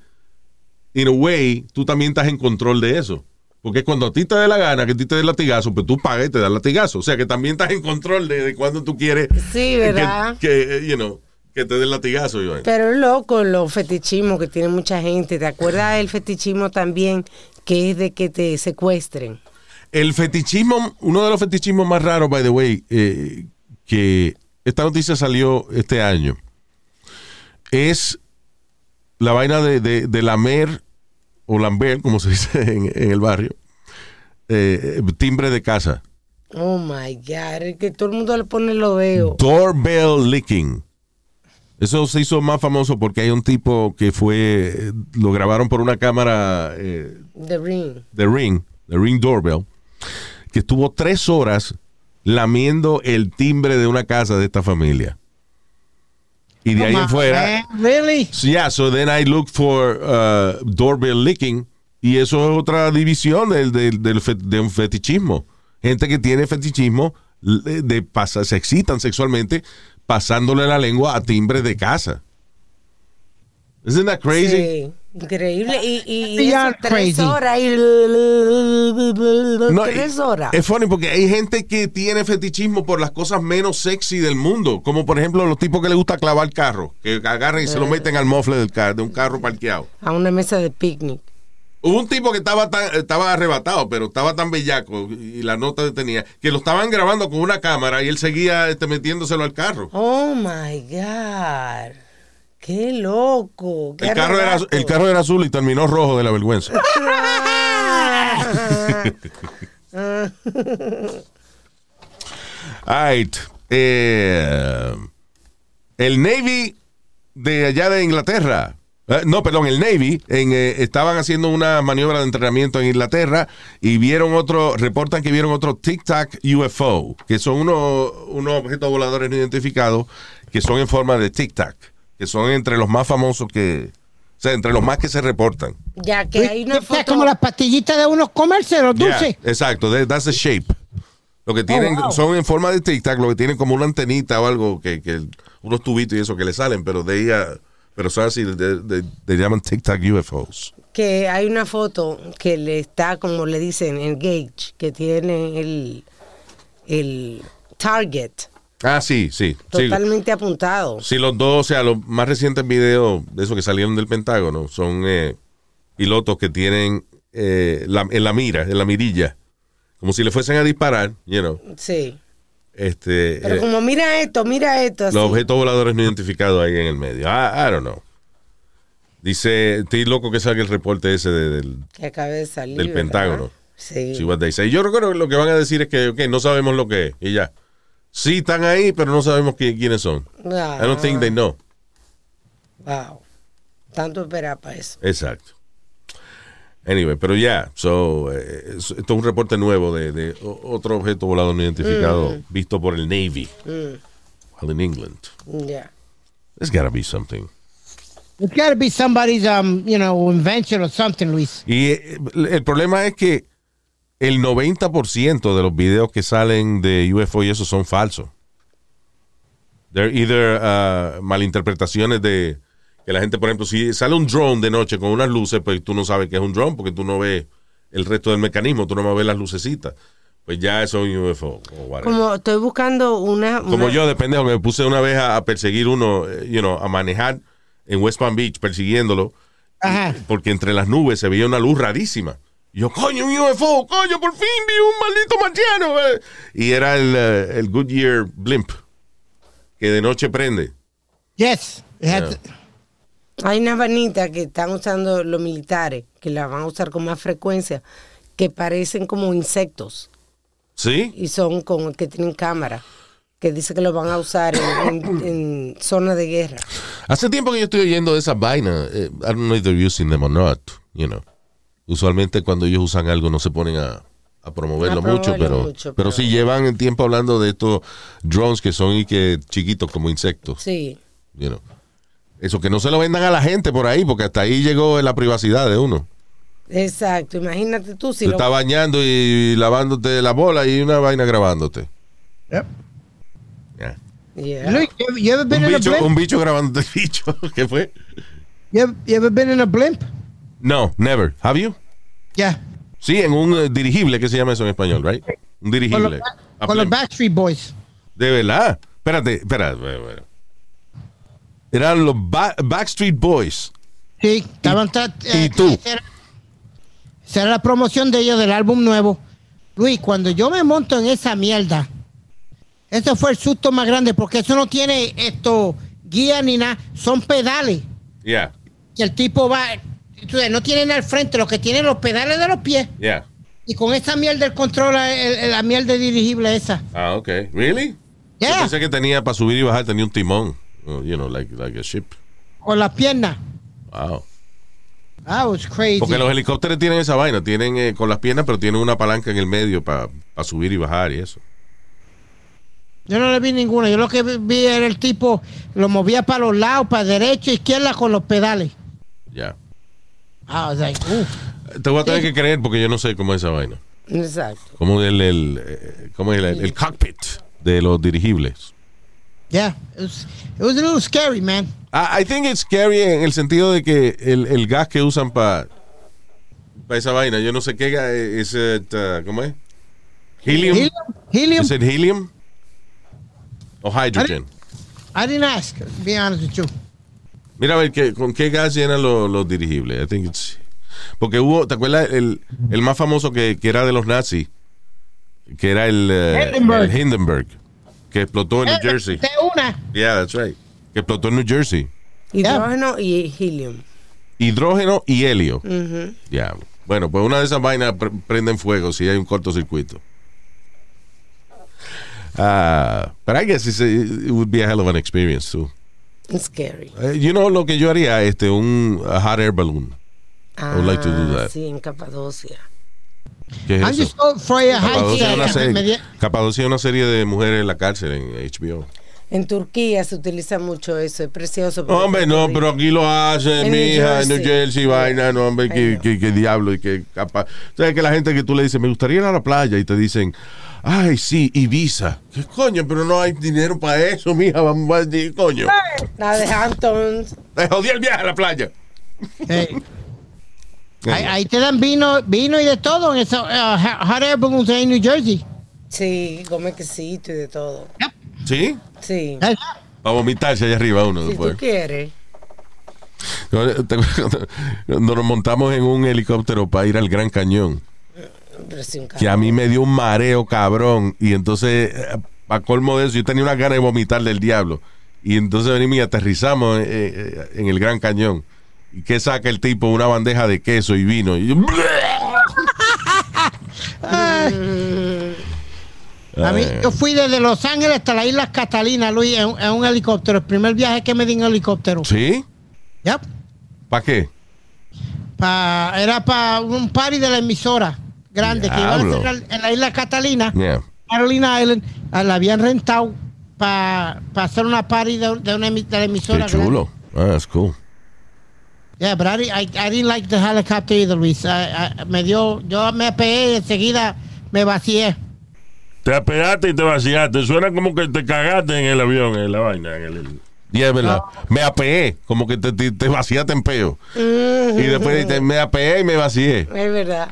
in a way, tú también estás en control de eso. Porque cuando a ti te dé la gana, que a ti te dé latigazo, pues tú pagas y te das latigazo. O sea que también estás en control de, de cuando tú quieres Sí, ¿verdad? que, que, you know, que te den latigazo, Iván. Pero es loco los fetichismos que tiene mucha gente. ¿Te acuerdas del fetichismo también que es de que te secuestren? El fetichismo, uno de los fetichismos más raros, by the way, eh, que esta noticia salió este año, es la vaina de, de, de lamer o lamber, como se dice en, en el barrio, eh, timbre de casa. Oh my God, es que todo el mundo le pone lo veo. Doorbell licking. Eso se hizo más famoso porque hay un tipo que fue, lo grabaron por una cámara eh, The ring. de Ring, de Ring Doorbell, que estuvo tres horas lamiendo el timbre de una casa de esta familia. Y de ahí en fuera, Eh, Really? yeah, so then I look for uh, doorbell licking. Y eso es otra división del, del, del fe- de un fetichismo. Gente que tiene fetichismo de, de pasa- se excitan sexualmente pasándole la lengua a timbres de casa. Isn't that crazy? Sí, increíble. Y, y, y Beyond eso, tres horas. Y, No, tres horas. Es funny porque hay gente que tiene fetichismo por las cosas menos sexy del mundo. Como por ejemplo los tipos que les gusta clavar carro. Que agarran y se Eh. lo meten al mofle del car- de un carro parqueado. A una mesa de picnic. Hubo un tipo que estaba tan, estaba arrebatado, pero estaba tan bellaco y la nota tenía que lo estaban grabando con una cámara y él seguía este, metiéndoselo al carro. Oh my God. Qué loco. Qué El carro, era, el carro era azul y terminó rojo de la vergüenza. Right. Eh, el Navy de allá de Inglaterra. eh, no, perdón, el Navy en, eh, estaban haciendo una maniobra de entrenamiento en Inglaterra y vieron otro, reportan que vieron otro Tic Tac UFO, que son unos, unos objetos voladores no identificados que son en forma de Tic Tac, que son entre los más famosos que, o sea, entre los más que se reportan. Ya que hay una Es foto. como las pastillitas de unos comerse, los Yeah, dulces. exacto, that- that's the shape. Lo que tienen wow. son en forma de tic tac, lo que tienen como una antenita o algo que, que unos tubitos y eso que le salen, pero de ella, pero son así, de- llaman tic tac UFOs. que hay una foto que le está, como le dicen, engage, que tiene el, el target Ah, sí, sí. Sí, totalmente apuntado. Sí, los dos, o sea, los más recientes videos de esos que salieron del Pentágono son eh, pilotos que tienen eh, la- en la mira, en la mirilla, como si le fuesen a disparar, you know, Sí. este, Pero eh, como mira esto, mira esto. Así. los objetos voladores no identificados ahí en el medio. I, I don't know. Dice, estoy loco que salga el reporte ese de- del, que de salir. del. Pentágono. Sí. Yo recuerdo que lo que van a decir es que no sabemos lo que es y ya. Sí están ahí, pero no sabemos qui- quiénes son. Ah, I don't think they know. Wow. Tanto esperar para eso. Exacto. Anyway, pero ya, so, eh, es- esto es un reporte nuevo de, otro objeto volador no identificado visto por el Navy while in England. Ya. There's gotta be something. It's got to be somebody's, um, you know, invention or something, Luis. Y eh, el problema es que el 90% de los videos que salen de UFO y eso son falsos. They're either uh, malinterpretaciones de que la gente, por ejemplo, si sale un drone de noche con unas luces, pues tú no sabes que es un drone porque tú no ves el resto del mecanismo, tú no ves las lucecitas. Pues ya eso es un UFO. o whatever. Como estoy buscando una. Como una- yo, de pendejo, me puse una vez a, a perseguir uno, eh, you know, a manejar en West Palm Beach persiguiéndolo, Ajá. porque entre las nubes se veía una luz rarísima. Yo, coño, un UFO, coño, por fin vi un maldito marciano. eh". Y era el, eh, el Goodyear Blimp, que de noche prende. Yes. Yeah. Hay una vanita que están usando los militares, que la van a usar con más frecuencia, que parecen como insectos ¿Sí? y son como que tienen cámara, que dice que lo van a usar en, en, en zona de guerra. Hace tiempo que yo estoy oyendo de esas vainas. eh, I don't know if they're using them or not, you know. Usualmente cuando ellos usan algo no se ponen a, a promoverlo A mucho, pero, mucho, pero pero- sí llevan el tiempo hablando de estos drones que son y que chiquitos como insectos. Sí. you know. Eso que no se lo vendan a la gente por ahí, porque hasta ahí llegó la privacidad de uno. Exacto, imagínate tú si Tú lo, estás bañando y lavándote la bola y una vaina grabándote. Yep. Ya. Yeah. You you Un, bicho, un bicho grabándote bicho. ¿Qué fue? You ever, you ever been in a blimp? No, never. Have you? Yeah. Sí, en un eh, dirigible, que se llama eso en español, right? Un dirigible. Con los blimp. Backstreet Boys. De verdad. Espérate, espérate. bueno. Eran los Ba- Backstreet Boys. Sí, estaban. y tú? Esa era, esa era la promoción de ellos del álbum nuevo. Luis, cuando yo me monto en esa mierda, ese fue el susto más grande porque eso no tiene esto guía ni nada, son pedales. Yeah, Y el tipo va, tú no tiene nada al frente, lo que tiene los pedales de los pies. yeah. Y con esa mierda el controla el- la mierda dirigible esa. Ah, ok. Really? Yo Yeah. pensé que tenía para subir y bajar, tenía un timón. Oh, You know, like, like a ship. Con las piernas. Wow. That was crazy. Porque los helicópteros tienen esa vaina, tienen eh, con las piernas, pero tienen una palanca en el medio para subir y bajar y eso. Yo no le vi ninguna. Yo lo que vi- vi era el tipo lo movía para los lados, para derecha, izquierda con los pedales. Ya. I was like, "Uf". Te voy a tener que creer porque yo no sé cómo es esa vaina. Exacto. Cómo el, el, cómo es el, el cockpit de los dirigibles. Yeah, it was, it was a little scary, man. I, I think it's scary en el sentido de que el, el gas que usan para esa vaina, yo no sé qué gas es, it, uh, ¿cómo es? Helium. Helium? Helium? ¿Es it helium? ¿O hydrogen? I didn't ask, to be honest with you. Mira a ver qué, con qué gas llenan los, los dirigibles. I think it's- porque hubo, ¿te acuerdas el, el más famoso que, que era de los nazis? Que era el, eh, Hindenburg. el Hindenburg, que explotó en New Jersey. De una. Yeah, that's right. Que explotó en New Jersey. Hidrógeno y helium. Hidrógeno y helio. Ya. Bueno, pues una de esas vainas pre- prenden fuego si hay un cortocircuito. Ah, but I guess it's a- it would be a hell of an experience too. It's scary. Eh, you know lo que yo haría, este, un a hot air balloon. I would like to do Ah, that. Sí, en Capadocia. ¿Qué es eso? Capadocia es una serie, Capadocia es una serie de mujeres en la cárcel en HBO. En Turquía se utiliza mucho eso, es precioso. Hombre, no, pero aquí lo hacen, En mi New hija, en New Jersey. Vaina, no, hombre, no. que, que diablo y que capaz. ¿Sabes que la gente que tú le dices, me gustaría ir a la playa y te dicen, ay, sí, Ibiza. ¿Qué coño? Pero no hay dinero para eso, mija, vamos a decir, coño. La de Hamptons. Te jodí el viaje a la playa. Eh, ahí, ahí te dan vino, vino y de todo en esos uh, hot air balloons en New Jersey. Sí, come quesito y de todo. ¿Sí? Sí. Eh, Para vomitarse allá arriba uno Si después. tú quieres. Nos montamos en un helicóptero para ir al Gran Cañón. Que a mí me dio un mareo cabrón y entonces a colmo de eso yo tenía una gana de vomitar del diablo y entonces venimos y aterrizamos eh, eh, en el Gran Cañón y que saca el tipo una bandeja de queso y vino y yo, A mí, Eh, yo fui desde Los Ángeles hasta las Islas Catalina, Luis, en, en un helicóptero. El primer viaje que me di en helicóptero. ¿sí? Yep. ¿para qué? Pa- era para un party de la emisora grande que iban a hacer en la isla Catalina, Yeah. Carolina Island. ah, La habían rentado para hacer una party de, de una de la qué emisora. chulo ah, that's cool. Yeah, but I, I, I didn't like the helicopter either, Luis. I- I- me dio, yo me pegué y enseguida me vacié. Te apegaste y te vaciaste. Suena como que te cagaste en el avión, en la vaina. En el, y es verdad me apeé como que te, te, te vaciaste en peo y después te- me apeé y me vacié Es verdad.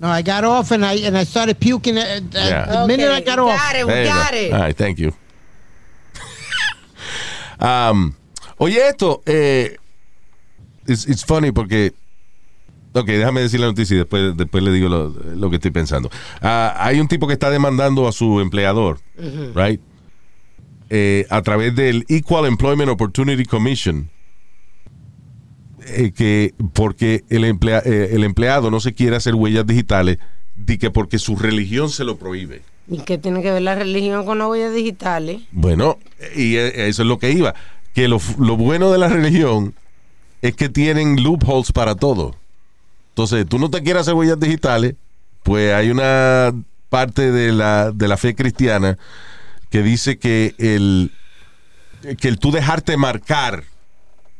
No, I got off and I, and I started puking. uh, uh, Yeah. The minute I got we off. got it, we There got go. it. All right, thank you. Um, oye, esto, eh, it's, it's funny porque. Ok, déjame decir la noticia y después, después le digo lo, lo que estoy pensando. Ah, hay un tipo que está demandando a su empleador, right? Eh, a través del Equal Employment Opportunity Commission. Eh, que porque el, emplea- eh, el empleado no se quiere hacer huellas digitales, di que porque su religión se lo prohíbe. ¿Y qué tiene que ver la religión con las huellas digitales? Bueno, y e- eso es lo que iba. Que lo, lo bueno de la religión es que tienen loopholes para todo. Entonces, tú no te quieres hacer huellas digitales, pues hay una parte de la, de la fe cristiana que dice que el, que el tú dejarte marcar,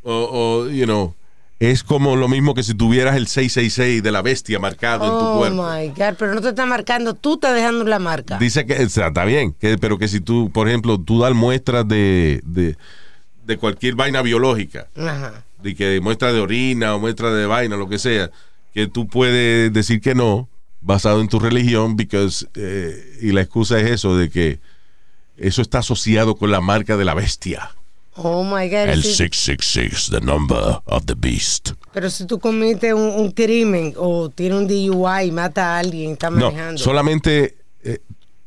o, o, you know, es como lo mismo que si tuvieras el 666 de la bestia marcado en tu Oh cuerpo. my God, pero no te está marcando, tú estás dejando la marca. Dice que o sea, está bien, que, pero que si tú, por ejemplo, tú das muestras de, de, de cualquier vaina biológica, Ajá. de que muestra de orina o muestra de vaina, lo que sea, que tú puedes decir que no, basado en tu religión, because, eh, y la excusa es eso, de que eso está asociado con la marca de la bestia. Oh my God. El sí. 666, the number of the beast. Pero si tú cometes un, un crimen o tienes un DUI y mata a alguien, está No, manejando. solamente eh,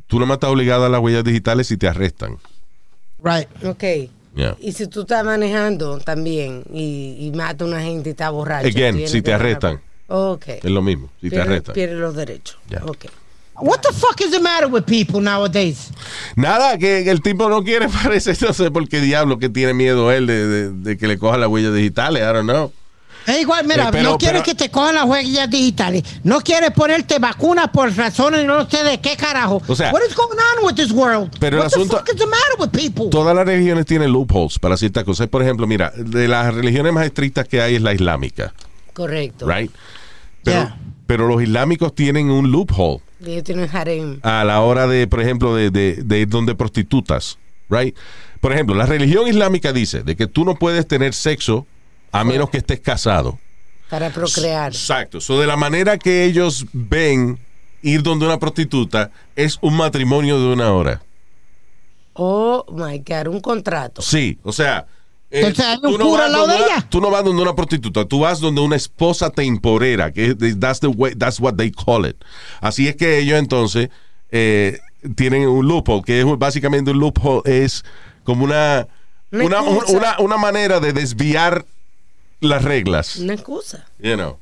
tú no estás obligado a las huellas digitales si te arrestan. Right. Ok. Yeah. Y si tú estás manejando también y, y mata a una gente y está borracho. Again, si te arrestan. Ok. Es lo mismo, si te arrestan. Pierde los derechos. Ya. Ok. What the fuck is the matter with people nowadays? Nada, que el tipo no quiere, parece, no sé por qué diablo que tiene miedo él de, de- de que le coja las huellas digitales, I don't know. Es igual, mira, Eh, pero- no quieres pero- que te cojan las huellas digitales. No quieres ponerte vacunas por razones no sé de qué carajo. O sea, What is going on with this world? pero el What the asunto- fuck is the matter with people? Todas las religiones tienen loopholes para ciertas cosas. Por ejemplo, mira, de las religiones más estrictas que hay es la islámica, Correcto. right? Pero, Yeah. pero los islámicos tienen un loophole Ellos tienen harem. a la hora de, por ejemplo, de, de, de ir donde prostitutas, right? Por ejemplo, la religión islámica dice de que tú no puedes tener sexo a menos que estés casado. Para procrear. Exacto. So, de la manera que ellos ven ir donde una prostituta es un matrimonio de una hora. Oh my God, un contrato. Sí, o sea. Eh, Entonces, ¿hay un tú cura vas al lado donde de una- ella? Tú no vas donde una prostituta, tú vas donde una esposa temporera, que that's, the way, that's what they call it. Así es que ellos entonces eh, tienen un loophole, que es básicamente un loophole, es como una, Una una, una, manera de desviar las reglas. Una excusa. You know.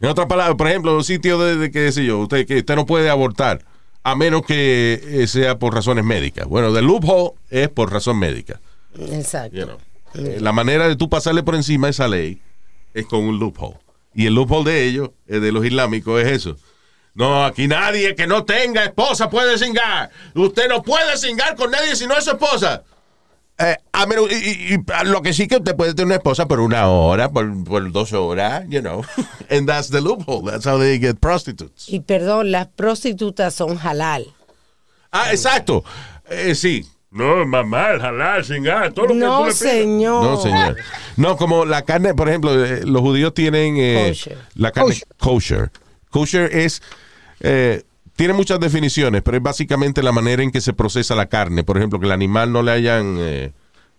En otras palabras, por ejemplo, un sitio de, de qué sé yo, usted, que usted no puede abortar a menos que eh, sea por razones médicas. Bueno, el loophole es por razón médica. Exacto. You know. La manera de tú pasarle por encima a esa ley es con un loophole. Y el loophole de ellos, de los islámicos, es eso. No, aquí nadie que no tenga esposa puede cingar. Usted no puede cingar con nadie si no es su esposa. Eh, a menos- y, y- y lo que sí que usted puede tener una esposa por una hora, por, por dos horas, you know. And that's the loophole. That's how they get prostitutes. Y perdón, las prostitutas son halal. Ah, exacto. Eh, sí. No, mamá, halal, singar, todo lo que tú No, le pidas. señor. No, señor. No, como la carne, por ejemplo, eh, los judíos tienen eh, Kosher. la carne kosher. Kosher es eh, tiene muchas definiciones, pero es básicamente la manera en que se procesa la carne. Por ejemplo, que el animal no le hayan eh,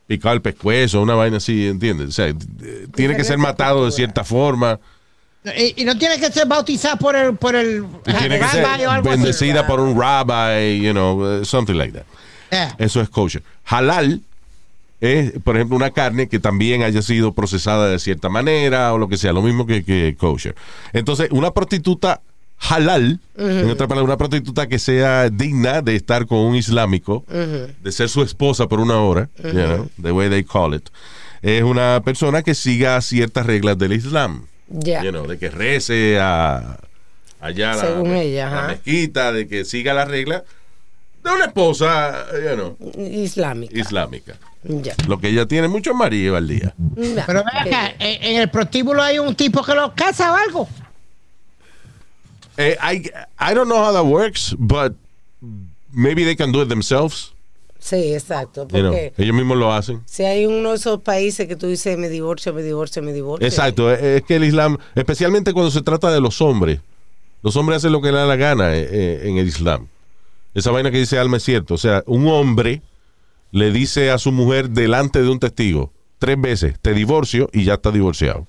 picado el pescuezo, una vaina así, ¿entiendes? O sea, eh, tiene que ser matado de cierta forma. Y, y no tiene que ser bautizada por el por el y tiene que ser rabbi o algo así. bendecida por un rabbi, you know, something like that. Yeah. Eso es kosher. Halal es, por ejemplo, una carne que también haya sido procesada de cierta manera o lo que sea, lo mismo que, que kosher. Entonces, una prostituta halal, en otra palabra, una prostituta que sea digna de estar con un islámico, de ser su esposa por una hora, you know, the way they call it, es una persona que siga ciertas reglas del Islam. Ya. You know, de que rece a, allá la, ella, mezquita, de que siga las reglas de una esposa you know, Islámica. islámica. Ya. Lo que ella tiene muchos maridos al día. Ya. Pero acá, en, el prostíbulo hay un tipo que lo casa o algo. Eh, I, I don't know how that works, but maybe they can do it themselves. Sí, exacto. you know. Porque Ellos mismos lo hacen. si hay uno de esos países que tú dices me divorcio, me divorcio, me divorcio. Exacto, eh, es que el Islam, especialmente cuando se trata de los hombres, los hombres hacen lo que les da la gana eh, eh, en el Islam. Esa vaina que dice Alma es cierto. O sea, un hombre le dice a su mujer delante de un testigo tres veces, te divorcio y ya está divorciado.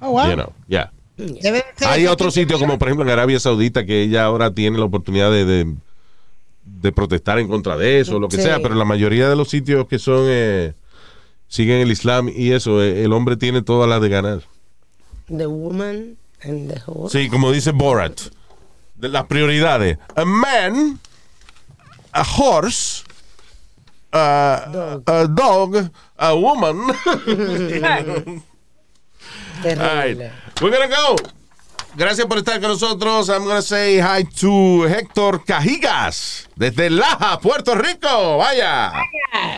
Oh, wow. You know, yeah. Debe de ser Hay ese otro tipo sitio de- como por ejemplo en Arabia Saudita que ella ahora tiene la oportunidad de, de, de protestar en contra de eso, lo que Sí. sea, pero la mayoría de los sitios que son eh, siguen el Islam y eso, eh, el hombre tiene todas las de ganar. The woman and the horse. Sí, como dice Borat, de las prioridades. A man, a horse, a Dog. a, dog, a woman. All right. Terrible. We're gonna go. Gracias por estar con nosotros. I'm gonna say hi to Héctor Cajigas desde Laja, Puerto Rico. Vaya.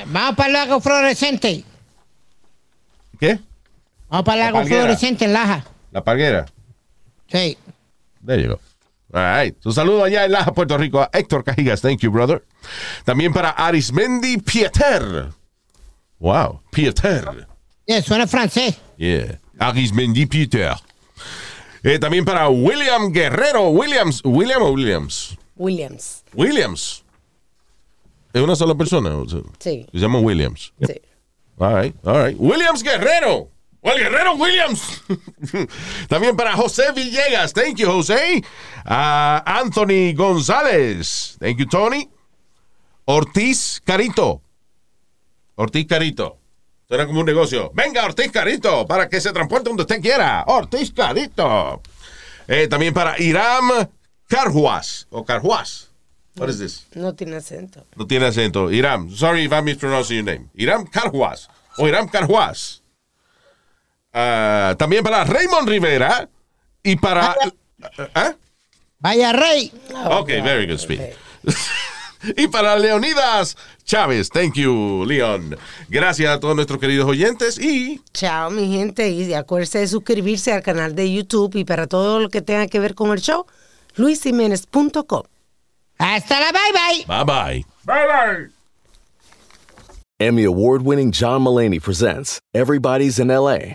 Vamos para el lago fluorescente. ¿Qué? Vamos para el La lago fluorescente en Laja. La Palguera. Sí. There you go. All right. Un saludo allá en Laja, Puerto Rico a Héctor Cajigas. Thank you, brother. También para Arismendi Pieter. Wow. Pieter. Yeah, suena francés. Yeah. Arismendi Pieter. Eh, también para William Guerrero. Williams. William o Williams. Williams. Williams. ¿Es una sola persona? Sí. Se llama Williams. Sí. All right, all right. Williams Guerrero. O el Guerrero Williams. También para José Villegas. Thank you, José. Anthony González. Thank you, Tony. Ortiz Carito. Ortiz Carito. Suena como un negocio. Venga, Ortiz Carito, para que se transporte donde usted quiera. Ortiz Carito. Eh, también para Iram Carhuas. O Carhuas. What is this? No tiene acento. No tiene acento. Iram. Sorry if I'm mispronouncing your name. Iram Carhuas. O Iram Carhuas. Ah, también para Raymond Rivera. Y para. ¿Ah? Vaya rey. Ok, very good speed. y para Leonidas Chávez. Thank you, Leon. Gracias a todos nuestros queridos oyentes y. Chao, mi gente. Y acuérdense de suscribirse al canal de YouTube. Y para todo lo que tenga que ver con el show, luisiménez.com. Hasta la bye bye. Bye bye. Bye bye. Emmy award winning John Mullaney presents Everybody's in LA,